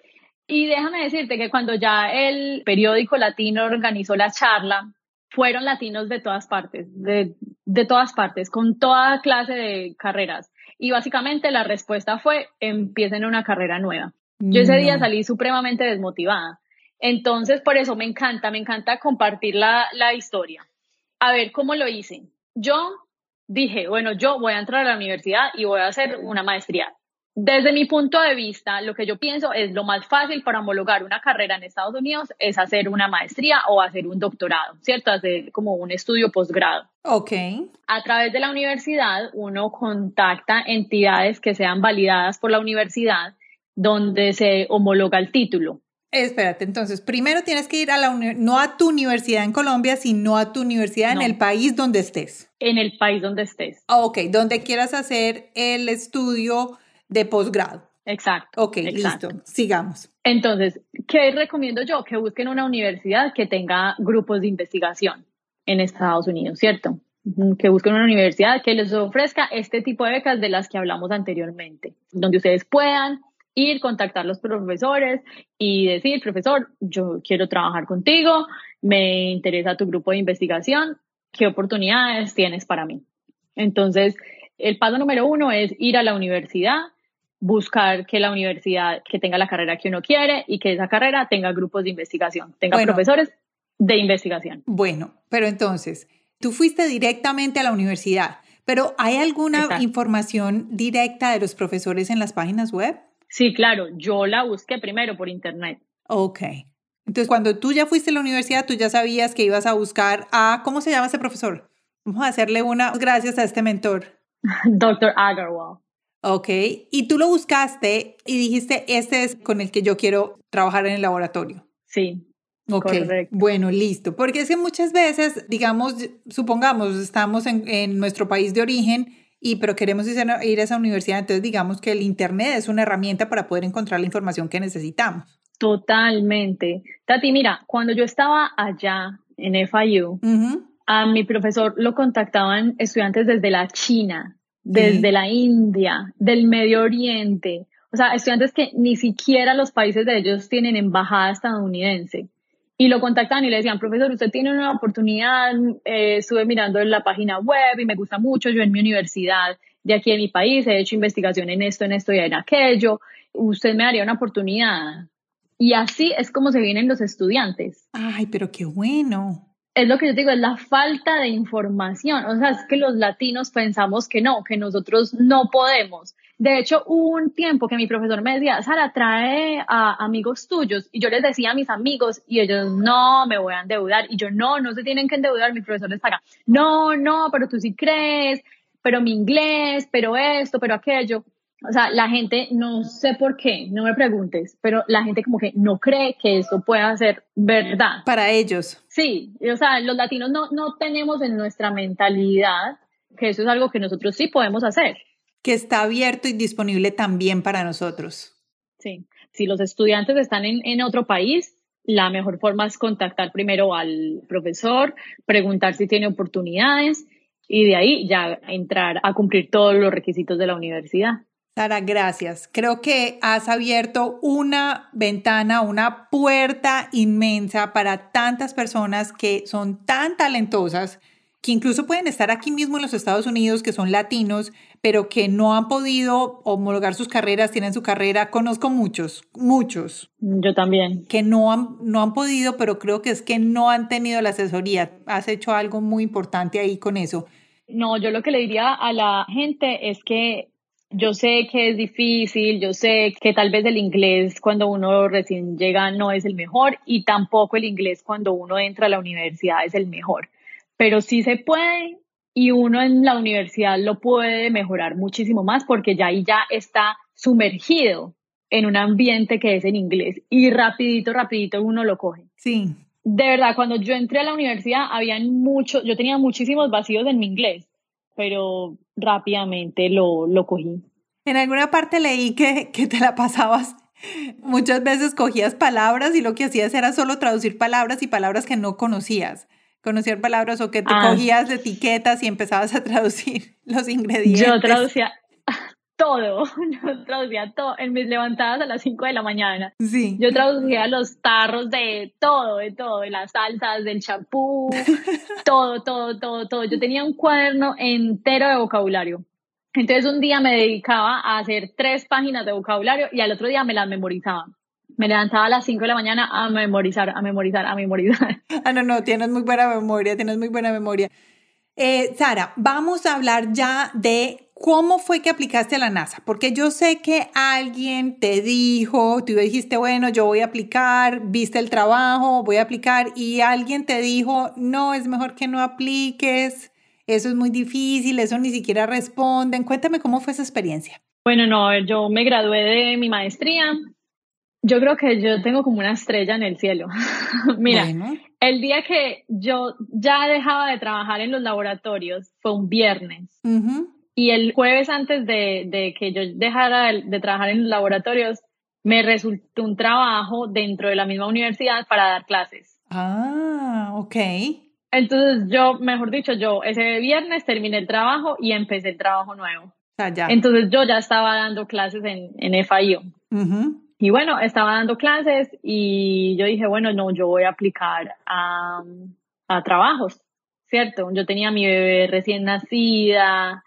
Y déjame decirte que cuando ya el periódico latino organizó la charla, fueron latinos de todas partes, de, de todas partes, con toda clase de carreras. Y básicamente la respuesta fue, empiecen una carrera nueva. Yo ese día salí supremamente desmotivada. Entonces, por eso me encanta, me encanta compartir la, la historia. A ver, ¿cómo lo hice? Yo dije, bueno, yo voy a entrar a la universidad y voy a hacer una maestría. Desde mi punto de vista, lo que yo pienso es lo más fácil para homologar una carrera en Estados Unidos es hacer una maestría o hacer un doctorado, ¿cierto? Hacer como un estudio posgrado. Ok. A través de la universidad, uno contacta entidades que sean validadas por la universidad donde se homologa el título. Espérate, entonces, primero tienes que ir a la no a tu universidad en Colombia, sino a tu universidad en el país donde estés. En el país donde estés. Ok, donde quieras hacer el estudio de posgrado. Exacto. Ok, listo. Sigamos. Entonces, ¿qué recomiendo yo? Que busquen una universidad que tenga grupos de investigación en Estados Unidos, ¿cierto? Que busquen una universidad que les ofrezca este tipo de becas de las que hablamos anteriormente, donde ustedes puedan ir, contactar a los profesores y decir, profesor, yo quiero trabajar contigo, me interesa tu grupo de investigación, ¿qué oportunidades tienes para mí? Entonces, el paso número uno es ir a la universidad, buscar que la universidad que tenga la carrera que uno quiere y que esa carrera tenga grupos de investigación, tenga profesores de investigación. Bueno, pero entonces, tú fuiste directamente a la universidad, pero ¿hay alguna información directa de los profesores en las páginas web? Sí, claro, yo la busqué primero por internet. Ok. Entonces, cuando tú ya fuiste a la universidad, tú ya sabías que ibas a buscar a, ¿cómo se llama ese profesor? Vamos a hacerle una gracias a este mentor. [LAUGHS] Doctor Agarwal. Ok, y tú lo buscaste y dijiste, este es con el que yo quiero trabajar en el laboratorio. Sí. Ok, bueno, listo. Porque es que muchas veces, digamos, supongamos, estamos en, en nuestro país de origen y pero queremos ir a, ir a esa universidad, entonces digamos que el Internet es una herramienta para poder encontrar la información que necesitamos. Totalmente. Tati, mira, cuando yo estaba allá en FIU, a mi profesor lo contactaban estudiantes desde la China, desde la India, del Medio Oriente, o sea, estudiantes que ni siquiera los países de ellos tienen embajada estadounidense. Y lo contactaban y le decían, profesor, usted tiene una oportunidad, eh, estuve mirando en la página web y me gusta mucho, yo en mi universidad de aquí en mi país he hecho investigación en esto, en esto y en aquello, usted me daría una oportunidad. Y así es como se vienen los estudiantes. Ay, pero qué bueno es lo que yo digo, es la falta de información. O sea, es que los latinos pensamos que no, que nosotros no podemos. De hecho, hubo un tiempo que mi profesor me decía, Sara, trae a amigos tuyos. Y yo les decía a mis amigos y ellos, no, me voy a endeudar. Y yo, no, no se tienen que endeudar, mi profesor les paga. No, no, pero tú sí crees, pero mi inglés, pero esto, pero aquello o sea, la gente, no sé por qué, no me preguntes, pero la gente como que no cree que eso pueda ser verdad. Para ellos. Sí, o sea, los latinos no, no tenemos en nuestra mentalidad que eso es algo que nosotros sí podemos hacer. Que está abierto y disponible también para nosotros. Sí, si los estudiantes están en, en otro país, la mejor forma es contactar primero al profesor, preguntar si tiene oportunidades y de ahí ya entrar a cumplir todos los requisitos de la universidad. Sara, gracias. Creo que has abierto una ventana, una puerta inmensa para tantas personas que son tan talentosas, que incluso pueden estar aquí mismo en los Estados Unidos, que son latinos, pero que no han podido homologar sus carreras, tienen su carrera. Conozco muchos, muchos. Yo también. Que no han, no han podido, pero creo que es que no han tenido la asesoría. Has hecho algo muy importante ahí con eso. No, yo lo que le diría a la gente es que yo sé que es difícil, yo sé que tal vez el inglés cuando uno recién llega no es el mejor y tampoco el inglés cuando uno entra a la universidad es el mejor, pero sí se puede y uno en la universidad lo puede mejorar muchísimo más porque ya ahí ya está sumergido en un ambiente que es en inglés y rapidito, rapidito uno lo coge. Sí. De verdad, cuando yo entré a la universidad, habían muchos, yo tenía muchísimos vacíos en mi inglés pero rápidamente lo, lo cogí. En alguna parte leí que, que te la pasabas [LAUGHS] Muchas veces cogías palabras y lo que hacías era solo traducir palabras y palabras que no conocías. Conocer palabras o que te ah. cogías de etiquetas y empezabas a traducir [LAUGHS] los ingredientes. Yo traducía, todo, [LAUGHS] yo traducía todo, en mis levantadas a las 5 de la mañana. Sí. Yo traducía los tarros de todo, de todo, de las salsas, del champú, [LAUGHS] todo, todo, todo, todo. Yo tenía un cuaderno entero de vocabulario. Entonces un día me dedicaba a hacer tres páginas de vocabulario y al otro día me las memorizaba. Me levantaba a las 5 de la mañana a memorizar, a memorizar, a memorizar. Ah, no, no, tienes muy buena memoria, tienes muy buena memoria. Eh, Sara, vamos a hablar ya de cómo fue que aplicaste a la NASA, porque yo sé que alguien te dijo, tú dijiste, bueno, yo voy a aplicar, viste el trabajo, voy a aplicar, y alguien te dijo, no, es mejor que no apliques, eso es muy difícil, eso ni siquiera responden. Cuéntame cómo fue esa experiencia. Bueno, no, yo me gradué de mi maestría. Yo creo que yo tengo como una estrella en el cielo. [LAUGHS] Mira, el día que yo ya dejaba de trabajar en los laboratorios fue un viernes. Y el jueves antes de, que yo dejara de, trabajar en los laboratorios, me resultó un trabajo dentro de la misma universidad para dar clases. Ah, ok. Entonces yo, mejor dicho, yo ese viernes terminé el trabajo y empecé el trabajo nuevo. Ah, ya. Entonces yo ya estaba dando clases en, en FIU. Y bueno, estaba dando clases y yo dije, bueno, no, yo voy a aplicar a, a trabajos, ¿cierto? Yo tenía mi bebé recién nacida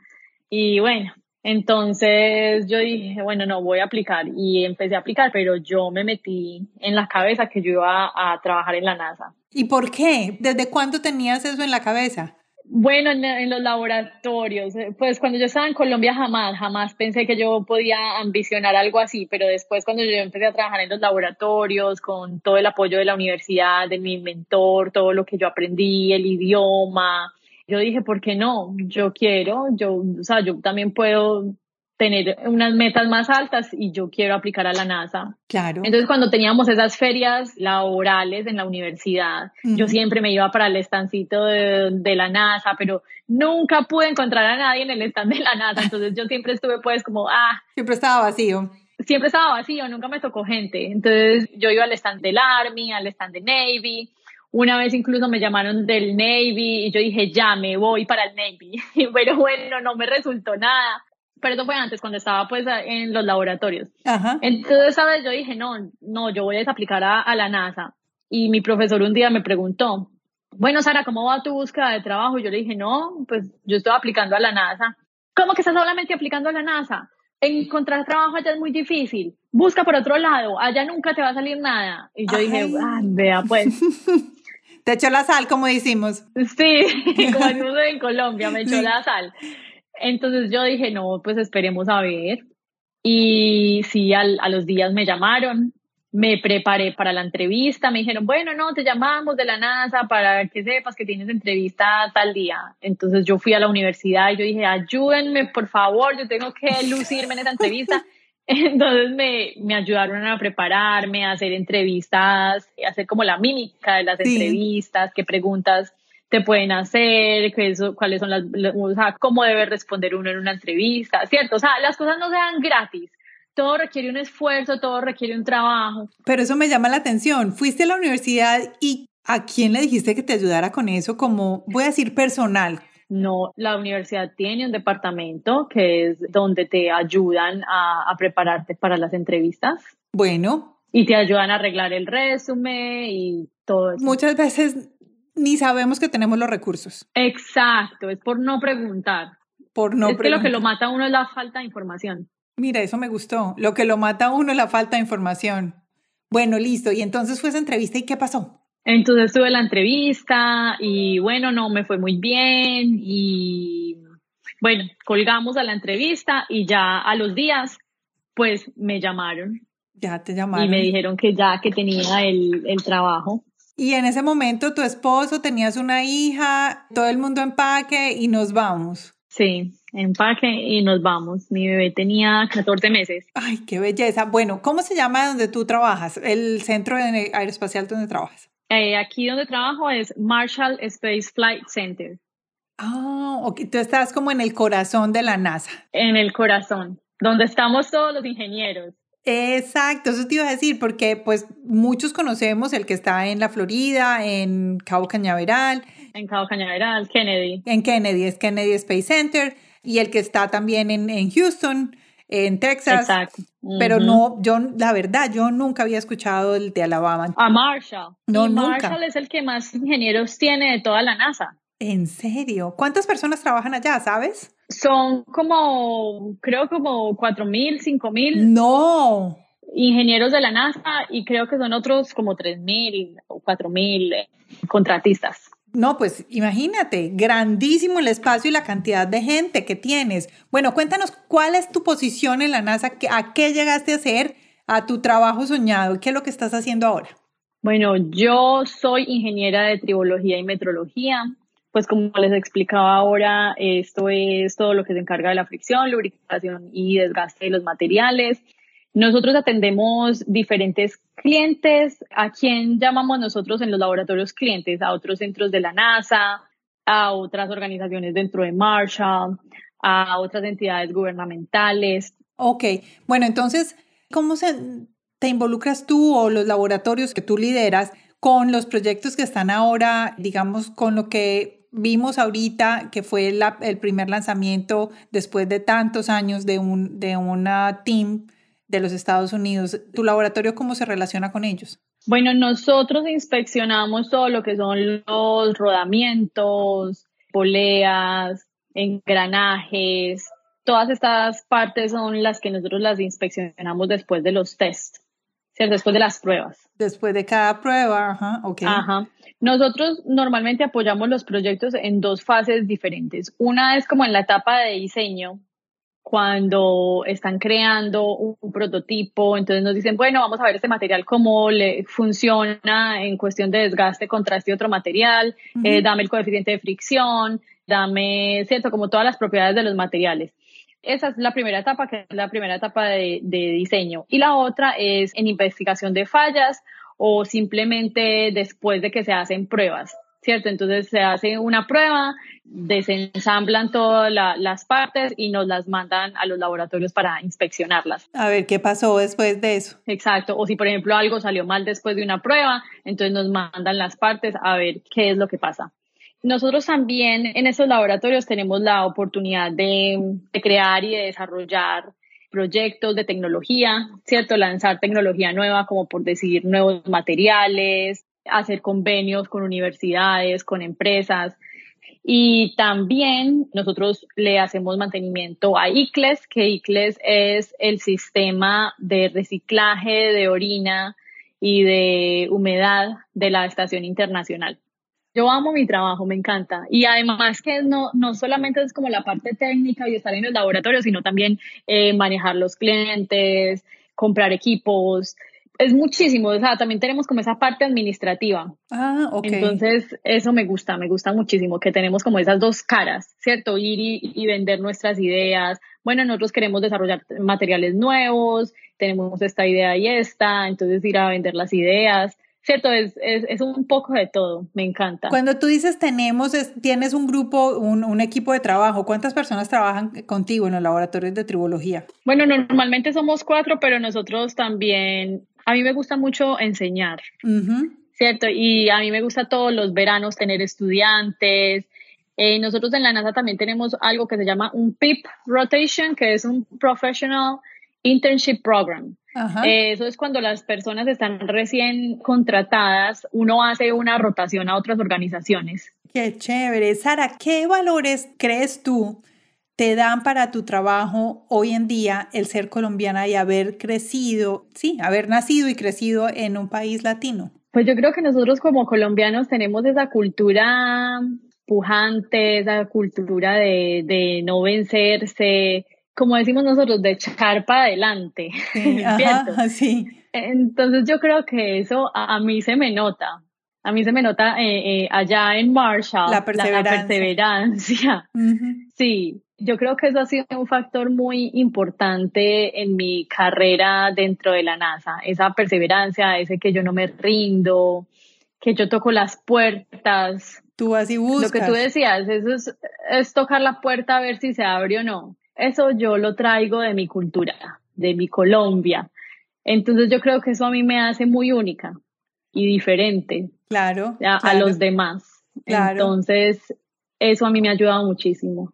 y bueno, entonces yo dije, bueno, no, voy a aplicar y empecé a aplicar, pero yo me metí en la cabeza que yo iba a trabajar en la NASA. ¿Y por qué? ¿Desde cuándo tenías eso en la cabeza? Bueno, en, los laboratorios, eh, pues cuando yo estaba en Colombia jamás, jamás pensé que yo podía ambicionar algo así, pero después cuando yo empecé a trabajar en los laboratorios, con todo el apoyo de la universidad, de mi mentor, todo lo que yo aprendí, el idioma, yo dije, ¿por qué no? Yo quiero, yo, o sea, yo también puedo tener unas metas más altas y yo quiero aplicar a la NASA. Claro. Entonces, cuando teníamos esas ferias laborales en la universidad, yo siempre me iba para el estancito de, la NASA, pero nunca pude encontrar a nadie en el stand de la NASA. Entonces, yo siempre estuve pues como, ah. Siempre estaba vacío. Siempre estaba vacío, nunca me tocó gente. Entonces, yo iba al stand del Army, al stand de Navy. Una vez incluso me llamaron del Navy y yo dije, ya me voy para el Navy. [LAUGHS] Pero bueno, no me resultó nada pero eso fue antes, cuando estaba pues en los laboratorios. Entonces, esa vez yo dije, no, no, yo voy a aplicar a, la NASA. Y mi profesor un día me preguntó, bueno, Sara, ¿cómo va tu búsqueda de trabajo? Y yo le dije, no, pues yo estoy aplicando a la NASA. ¿Cómo que estás solamente aplicando a la NASA? Encontrar trabajo allá es muy difícil. Busca por otro lado, allá nunca te va a salir nada. Y yo dije, ah, vea pues. [LAUGHS] Te echó la sal, como decimos. Sí, [LAUGHS] como decimos en Colombia, me echó la sal. Entonces yo dije, no, pues esperemos a ver. Y sí, al, a los días me llamaron, me preparé para la entrevista, me dijeron, bueno, no, te llamamos de la NASA para que sepas que tienes entrevista tal día. Entonces yo fui a la universidad y yo dije, ayúdenme, por favor, yo tengo que [LAUGHS] lucirme en esa entrevista. Entonces me, me ayudaron a prepararme, a hacer entrevistas, a hacer como la mímica de las entrevistas, qué preguntas te pueden hacer, que eso, cuáles son las, o sea, cómo debe responder uno en una entrevista, ¿cierto? O sea, las cosas no se dan gratis. Todo requiere un esfuerzo, todo requiere un trabajo. Pero eso me llama la atención. Fuiste a la universidad y ¿a quién le dijiste que te ayudara con eso? Como, voy a decir, personal. No, la universidad tiene un departamento que es donde te ayudan a, a prepararte para las entrevistas. Bueno. Y te ayudan a arreglar el resumen y todo eso. Muchas veces ni sabemos que tenemos los recursos. Exacto, es por no preguntar. Por no es que lo que lo mata a uno es la falta de información. Mira, eso me gustó. Lo que lo mata a uno es la falta de información. Bueno, listo. Y entonces fue esa entrevista y ¿qué pasó? Entonces tuve la entrevista y bueno, no me fue muy bien y Bueno, colgamos a la entrevista y ya a los días, pues me llamaron. Ya te llamaron. Y me dijeron que ya que tenía el, el trabajo. Y en ese momento tu esposo, tenías una hija, todo el mundo empaque y nos vamos. Sí, empaque y nos vamos. Mi bebé tenía 14 meses. Ay, qué belleza. Bueno, ¿cómo se llama donde tú trabajas? El centro aeroespacial donde trabajas. Eh, aquí donde trabajo es Marshall Space Flight Center. Ah, ok. Tú estás como en el corazón de la NASA. En el corazón, donde estamos todos los ingenieros. Exacto, eso te iba a decir, porque pues muchos conocemos el que está en la Florida, en Cabo Cañaveral. En Cabo Cañaveral, Kennedy. En Kennedy, es Kennedy Space Center, y el que está también en, en Houston, en Texas. Exacto. Pero no, yo, la verdad, yo nunca había escuchado el de Alabama. A Marshall. No, y nunca. Marshall es el que más ingenieros tiene de toda la NASA. ¿En serio? ¿Cuántas personas trabajan allá, sabes? Son como, creo como 4.000, 5.000 No. ingenieros de la NASA y creo que son otros como 3.000 o 4.000 eh, contratistas. No, pues imagínate, grandísimo el espacio y la cantidad de gente que tienes. Bueno, cuéntanos cuál es tu posición en la NASA, a qué llegaste a hacer, a tu trabajo soñado, qué es lo que estás haciendo ahora. Bueno, yo soy ingeniera de tribología y metrología. Pues como les explicaba ahora, esto es todo lo que se encarga de la fricción, lubricación y desgaste de los materiales. Nosotros atendemos diferentes clientes. ¿A quién llamamos nosotros en los laboratorios clientes? A otros centros de la NASA, a otras organizaciones dentro de Marshall, a otras entidades gubernamentales. Ok, bueno, entonces, ¿cómo se, te involucras tú o los laboratorios que tú lideras con los proyectos que están ahora, digamos, con lo que vimos ahorita que fue la, el primer lanzamiento después de tantos años de, un, de una team de los Estados Unidos. ¿Tu laboratorio cómo se relaciona con ellos? Bueno, nosotros inspeccionamos todo lo que son los rodamientos, poleas, engranajes. Todas estas partes son las que nosotros las inspeccionamos después de los tests, ¿cierto? después de las pruebas. Después de cada prueba, ajá, ok. Ajá. Nosotros normalmente apoyamos los proyectos en dos fases diferentes. Una es como en la etapa de diseño, cuando están creando un, prototipo, entonces nos dicen, bueno, vamos a ver este material cómo le funciona en cuestión de desgaste contra este otro material, uh -huh. eh, dame el coeficiente de fricción, dame, cierto, como todas las propiedades de los materiales. Esa es la primera etapa, que es la primera etapa de, de diseño. Y la otra es en investigación de fallas o simplemente después de que se hacen pruebas. ¿cierto? Entonces se hace una prueba, desensamblan todas la, las partes y nos las mandan a los laboratorios para inspeccionarlas. A ver, ¿qué pasó después de eso? Exacto, o si por ejemplo algo salió mal después de una prueba, entonces nos mandan las partes a ver qué es lo que pasa. Nosotros también en esos laboratorios tenemos la oportunidad de, de crear y de desarrollar proyectos de tecnología, ¿cierto? Lanzar tecnología nueva, como por decir nuevos materiales, hacer convenios con universidades, con empresas. Y también nosotros le hacemos mantenimiento a ICLES, que ICLES es el sistema de reciclaje de orina y de humedad de la Estación Internacional. Yo amo mi trabajo, me encanta. Y además que no, no solamente es como la parte técnica y estar en los laboratorios, sino también eh, manejar los clientes, comprar equipos, es muchísimo, o sea, también tenemos como esa parte administrativa. Ah, ok. Entonces, eso me gusta, me gusta muchísimo, que tenemos como esas dos caras, ¿cierto? Ir y, y, vender nuestras ideas. Bueno, nosotros queremos desarrollar materiales nuevos, tenemos esta idea y esta, entonces ir a vender las ideas. ¿Cierto? Es, es, es un poco de todo, me encanta. Cuando tú dices tenemos, es, tienes un grupo, un, un, equipo de trabajo, ¿cuántas personas trabajan contigo en los laboratorios de tribología? Bueno, normalmente somos cuatro, pero nosotros también a mí me gusta mucho enseñar, uh -huh. ¿cierto? Y a mí me gusta todos los veranos tener estudiantes. Eh, nosotros en la NASA también tenemos algo que se llama un PIP Rotation, que es un Professional Internship Program. Eso es cuando las personas están recién contratadas, uno hace una rotación a otras organizaciones. Qué chévere. Sara, ¿qué valores crees tú te dan para tu trabajo hoy en día el ser colombiana y haber crecido, sí, haber nacido y crecido en un país latino? Pues yo creo que nosotros como colombianos tenemos esa cultura pujante, esa cultura de, de no vencerse, como decimos nosotros, de echar para adelante. Sí, [LAUGHS] ajá, sí. Entonces yo creo que eso a, mí se me nota. A mí se me nota eh, eh, allá en Marshall. La perseverancia. La, perseverancia. Sí, yo creo que eso ha sido un factor muy importante en mi carrera dentro de la NASA. Esa perseverancia, ese que yo no me rindo, que yo toco las puertas. Tú así buscas. Lo que tú decías, eso es, es tocar la puerta a ver si se abre o no. Eso yo lo traigo de mi cultura, de mi Colombia. Entonces yo creo que eso a mí me hace muy única y diferente claro, a, los demás. Entonces eso a mí me ha ayudado muchísimo.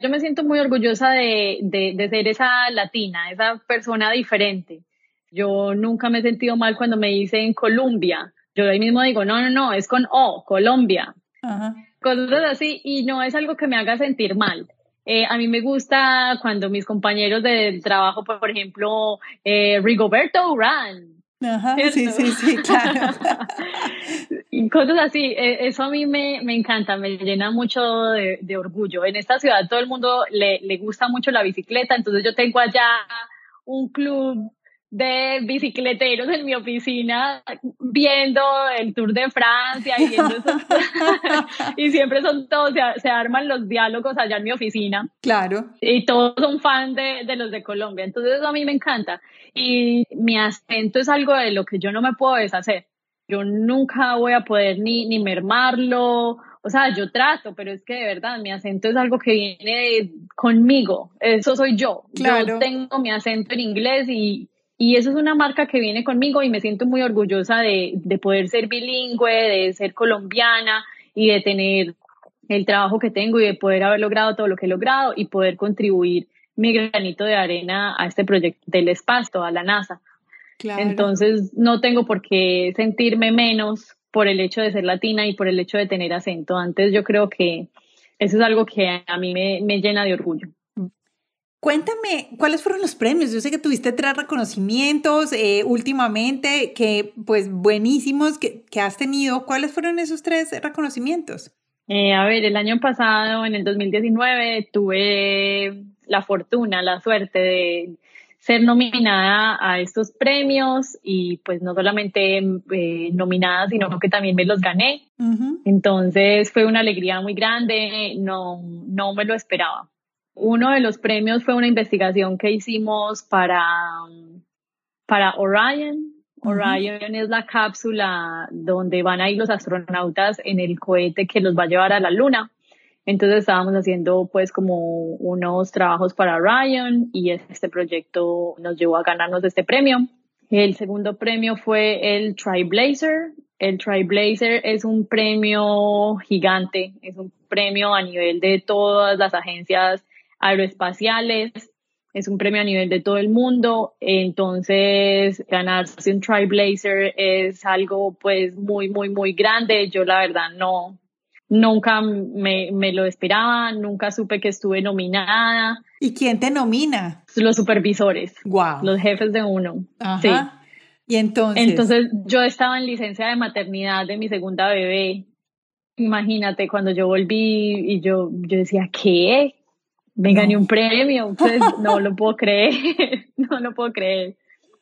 Yo me siento muy orgullosa de, de, de ser esa latina, esa persona diferente. Yo nunca me he sentido mal cuando me dicen Colombia. Yo ahí mismo digo, no, no, no, es con O, Colombia. Ajá. Cosas así, y no es algo que me haga sentir mal. Eh, a mí me gusta cuando mis compañeros del trabajo, por, ejemplo, eh, Rigoberto Urán. Ajá, sí, sí, sí, claro. [LAUGHS] cosas así, e, eso a mí me, me encanta, me llena mucho de, de, orgullo. En esta ciudad todo el mundo le, le gusta mucho la bicicleta, entonces yo tengo allá un club de bicicleteros en mi oficina viendo el Tour de Francia y viendo [LAUGHS] y siempre son todos, se, arman los diálogos allá en mi oficina. Claro. Y todos son fan de, de, los de Colombia. Entonces eso a mí me encanta. Y mi acento es algo de lo que yo no me puedo deshacer. Yo nunca voy a poder ni, ni mermarlo. O sea, yo trato, pero es que de verdad mi acento es algo que viene conmigo. Eso soy yo. Claro. Yo tengo mi acento en inglés y, y eso es una marca que viene conmigo y me siento muy orgullosa de, de poder ser bilingüe, de ser colombiana y de tener el trabajo que tengo y de poder haber logrado todo lo que he logrado y poder contribuir mi granito de arena a este proyecto del espacio, a la NASA. Claro. Entonces, no tengo por qué sentirme menos por el hecho de ser latina y por el hecho de tener acento. Antes yo creo que eso es algo que a mí me, me llena de orgullo. Cuéntame, ¿cuáles fueron los premios? Yo sé que tuviste tres reconocimientos eh, últimamente, que pues buenísimos que, que, has tenido. ¿Cuáles fueron esos tres reconocimientos? Eh, a ver, el año pasado, en el 2019, tuve la fortuna, la suerte de ser nominada a estos premios y pues no solamente eh, nominada, sino que también me los gané. Entonces fue una alegría muy grande, no, no me lo esperaba. Uno de los premios fue una investigación que hicimos para, para Orion. Orion es la cápsula donde van a ir los astronautas en el cohete que los va a llevar a la Luna. Entonces estábamos haciendo pues como unos trabajos para Orion y este proyecto nos llevó a ganarnos este premio. El segundo premio fue el Triblazer. El Triblazer es un premio gigante, es un premio a nivel de todas las agencias aeroespaciales, es un premio a nivel de todo el mundo, entonces ganarse un Triblazer es algo pues muy, muy, muy grande. Yo la verdad no, nunca me, me, lo esperaba, nunca supe que estuve nominada. ¿Y quién te nomina? Los supervisores. Wow. Los jefes de uno. Ajá. Sí. Y entonces. Entonces yo estaba en licencia de maternidad de mi segunda bebé. Imagínate cuando yo volví y yo, yo decía, ¿qué? Me gané un premio, pues no lo puedo creer, [LAUGHS] no lo puedo creer.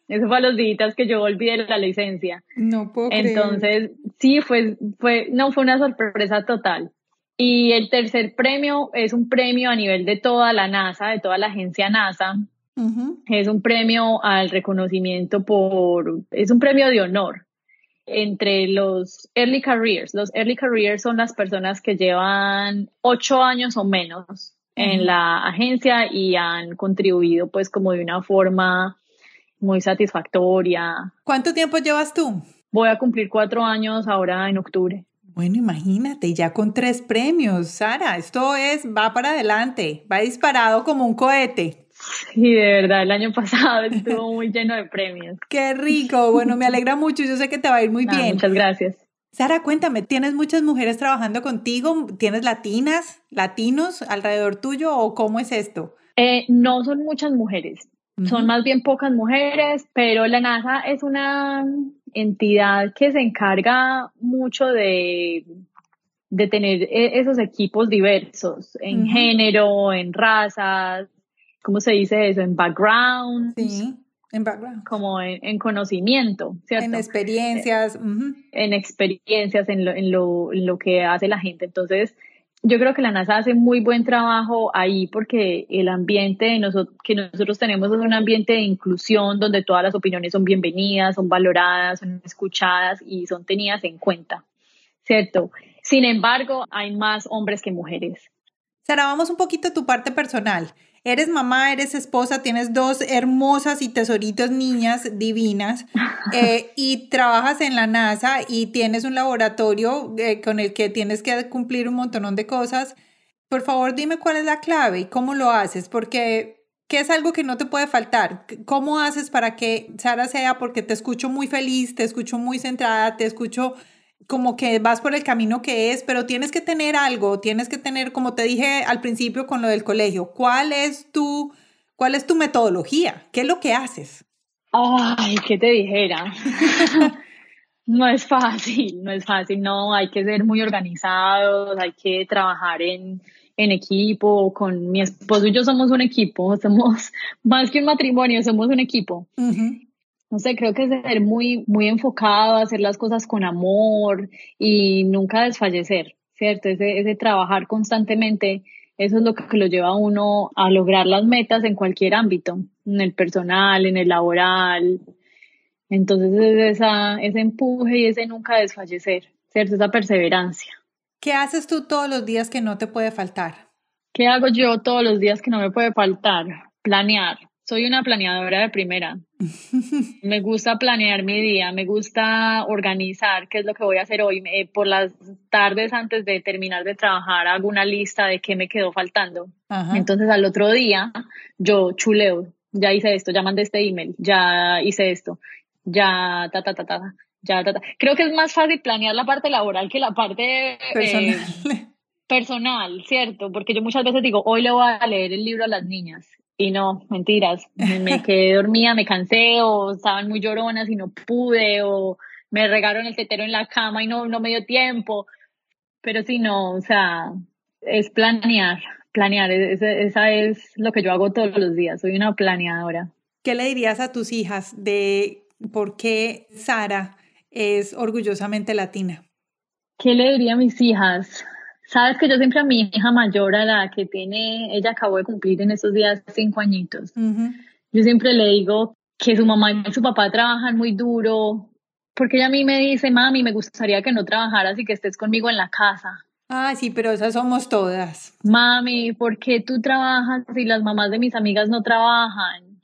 Eso fue a los días que yo volví de la licencia. No puedo Entonces, sí, fue, fue, no, fue una sorpresa total. Y el tercer premio es un premio a nivel de toda la NASA, de toda la agencia NASA. Es un premio al reconocimiento por, es un premio de honor entre los early careers. Los early careers son las personas que llevan ocho años o menos en la agencia y han contribuido pues como de una forma muy satisfactoria. ¿Cuánto tiempo llevas tú? Voy a cumplir cuatro años ahora en octubre. Bueno, imagínate, ya con tres premios, Sara, esto es, va para adelante, va disparado como un cohete. Sí, de verdad, el año [LAUGHS] pasado estuvo muy lleno de premios. Qué rico, bueno, me alegra mucho, yo sé que te va a ir muy bien. Muchas gracias. Sara, cuéntame, ¿tienes muchas mujeres trabajando contigo? ¿Tienes latinas, latinos alrededor tuyo o cómo es esto? Eh, no son muchas mujeres, son más bien pocas mujeres, pero la NASA es una entidad que se encarga mucho de, de tener e, esos equipos diversos en género, en razas, ¿cómo se dice eso? En background. Sí, en background. Como en, conocimiento, ¿cierto? En experiencias. En experiencias, en lo, en, lo, en lo que hace la gente. Entonces, yo creo que la NASA hace muy buen trabajo ahí porque el ambiente que nosotros tenemos es un ambiente de inclusión donde todas las opiniones son bienvenidas, son valoradas, son escuchadas y son tenidas en cuenta, ¿cierto? Sin embargo, hay más hombres que mujeres. Sara, vamos un poquito a tu parte personal. Eres mamá, eres esposa, tienes dos hermosas y tesoritas niñas divinas [LAUGHS] eh, y trabajas en la NASA y tienes un laboratorio eh, con el que tienes que cumplir un montón de cosas. Por favor, dime cuál es la clave y cómo lo haces, porque ¿qué es algo que no te puede faltar? ¿Cómo haces para que Sara sea? Porque te escucho muy feliz, te escucho muy centrada, te escucho como que vas por el camino que es, pero tienes que tener algo, tienes que tener, como te dije al principio con lo del colegio, ¿cuál es tu, cuál es tu metodología? ¿Qué es lo que haces? Ay, ¿qué te dijera? [LAUGHS] no es fácil, no es fácil, no, hay que ser muy organizados, hay que trabajar en, en equipo, con mi esposo y yo somos un equipo, somos [LAUGHS] más que un matrimonio, somos un equipo no sé, creo que es ser muy, muy enfocado, hacer las cosas con amor y nunca desfallecer, ¿cierto? Ese, ese trabajar constantemente, eso es lo que lo lleva a uno a lograr las metas en cualquier ámbito, en el personal, en el laboral. Entonces es esa, ese empuje y ese nunca desfallecer, ¿cierto? Esa perseverancia. ¿Qué haces tú todos los días que no te puede faltar? ¿Qué hago yo todos los días que no me puede faltar? Planear soy una planeadora de primera. [LAUGHS] me gusta planear mi día, me gusta organizar qué es lo que voy a hacer hoy. por las tardes antes de terminar de trabajar hago una lista de qué me quedó faltando. Entonces al otro día yo chuleo, ya hice esto, ya mandé este email, ya hice esto, ya ta ta ta ta. Ya, ta, ta. Creo que es más fácil planear la parte laboral que la parte eh, personal. personal, ¿cierto? Porque yo muchas veces digo, hoy le voy a leer el libro a las niñas y no, mentiras, me [LAUGHS] quedé dormida, me cansé o estaban muy lloronas y no pude o me regaron el tetero en la cama y no, no me dio tiempo. Pero sí, no, o sea, es planear, planear, esa es lo que yo hago todos los días, soy una planeadora. ¿Qué le dirías a tus hijas de por qué Sara es orgullosamente latina? ¿Qué le diría a mis hijas? Sabes que yo siempre a mi hija mayor, a la que tiene, ella acabó de cumplir en estos días cinco añitos, yo siempre le digo que su mamá y su papá trabajan muy duro, porque ella a mí me dice, mami, me gustaría que no trabajaras y que estés conmigo en la casa. Ah, sí, pero esas somos todas. Mami, ¿por qué tú trabajas si las mamás de mis amigas no trabajan?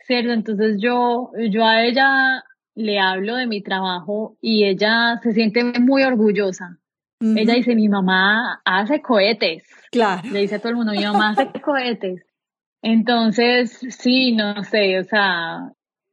¿Cierto? Entonces yo, yo a ella le hablo de mi trabajo y ella se siente muy orgullosa ella dice, mi mamá hace cohetes. Claro. Le dice a todo el mundo, mi mamá hace cohetes. Entonces, sí, no sé, o sea,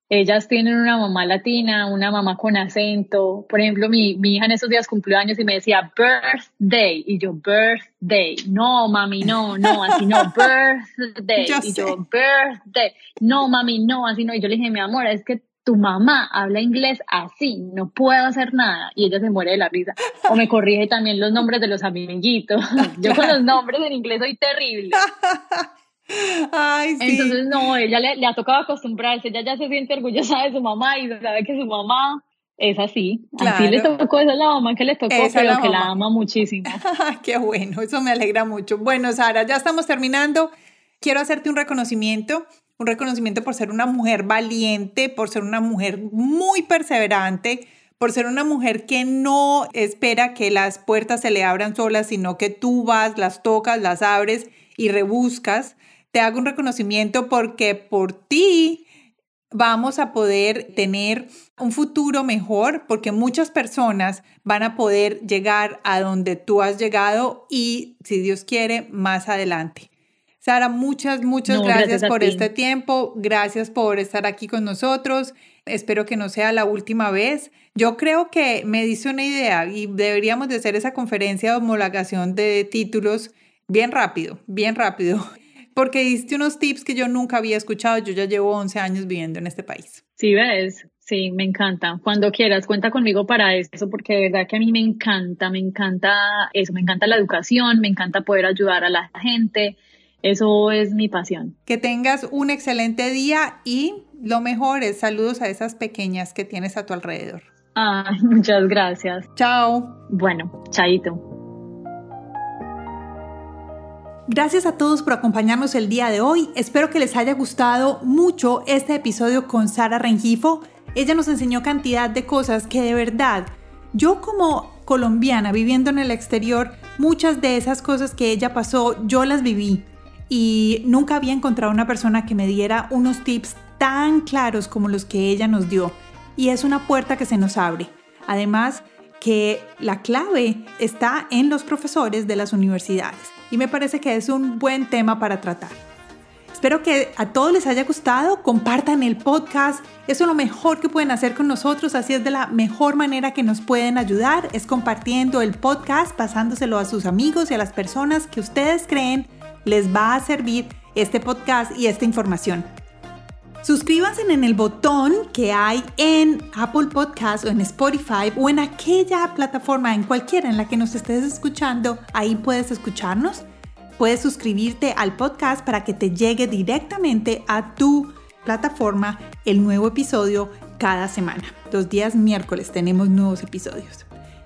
ellas tienen una mamá latina, una mamá con acento. Por ejemplo, mi, mi hija en esos días cumplió años y me decía birthday. Y yo, birthday. No, mami, no, no, así no, [LAUGHS] birthday. y yo, birthday. No, mami, no, así no. Y yo le dije, mi amor, es que tu mamá habla inglés así, no puedo hacer nada. Y ella se muere de la risa. O me corrige también los nombres de los amiguitos. [LAUGHS] Yo con los nombres en inglés soy terrible. Ay, sí. Entonces, no, ella le, ha tocado acostumbrarse. Ella ya se siente orgullosa de su mamá y sabe que su mamá es así. Así le tocó, esa es la mamá que le tocó, pero que la ama muchísimo. [LAUGHS] Qué bueno, eso me alegra mucho. Bueno, Sara, ya estamos terminando. Quiero hacerte un reconocimiento un reconocimiento por ser una mujer valiente, por ser una mujer muy perseverante, por ser una mujer que no espera que las puertas se le abran solas, sino que tú vas, las tocas, las abres y rebuscas. Te hago un reconocimiento porque por ti vamos a poder tener un futuro mejor porque muchas personas van a poder llegar a donde tú has llegado y, si Dios quiere, más adelante. Sara, muchas, muchas gracias, por este tiempo. Gracias por estar aquí con nosotros. Espero que no sea la última vez. Yo creo que me dice una idea y deberíamos de hacer esa conferencia de homologación de títulos bien rápido, bien rápido, [LAUGHS] porque diste unos tips que yo nunca había escuchado. Yo ya llevo 11 años viviendo en este país. Sí, ves, Sí, me encanta. Cuando quieras, cuenta conmigo para eso, porque de verdad que a mí me encanta, me encanta eso, me encanta la educación, me encanta poder ayudar a la gente. Eso es mi pasión. Que tengas un excelente día y lo mejor es saludos a esas pequeñas que tienes a tu alrededor. Ay, [LAUGHS] muchas gracias. Chao. Bueno, chaito. Gracias a todos por acompañarnos el día de hoy. Espero que les haya gustado mucho este episodio con Sara Rengifo. Ella nos enseñó cantidad de cosas que de verdad, yo como colombiana viviendo en el exterior, muchas de esas cosas que ella pasó, yo las viví y nunca había encontrado una persona que me diera unos tips tan claros como los que ella nos dio. Y es una puerta que se nos abre. Además, que la clave está en los profesores de las universidades. Y me parece que es un buen tema para tratar. Espero que a todos les haya gustado, compartan el podcast, eso es lo mejor que pueden hacer con nosotros, así es de la mejor manera que nos pueden ayudar, es compartiendo el podcast, pasándoselo a sus amigos y a las personas que ustedes creen les va a servir este podcast y esta información. Suscríbanse en el botón que hay en Apple Podcast o en Spotify o en aquella plataforma, en cualquiera en la que nos estés escuchando. Ahí puedes escucharnos Puedes suscribirte al podcast para que te llegue directamente a tu plataforma el nuevo episodio cada semana. Los días miércoles tenemos nuevos episodios.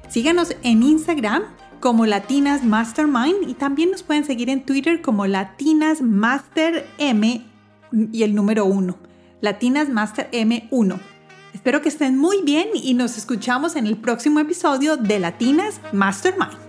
Síganos en Instagram como Latinas Mastermind y también nos pueden seguir en Twitter como Latinas Master M y el número 1. Latinas Master M1. Espero que estén muy bien y nos escuchamos en el próximo episodio de Latinas Mastermind.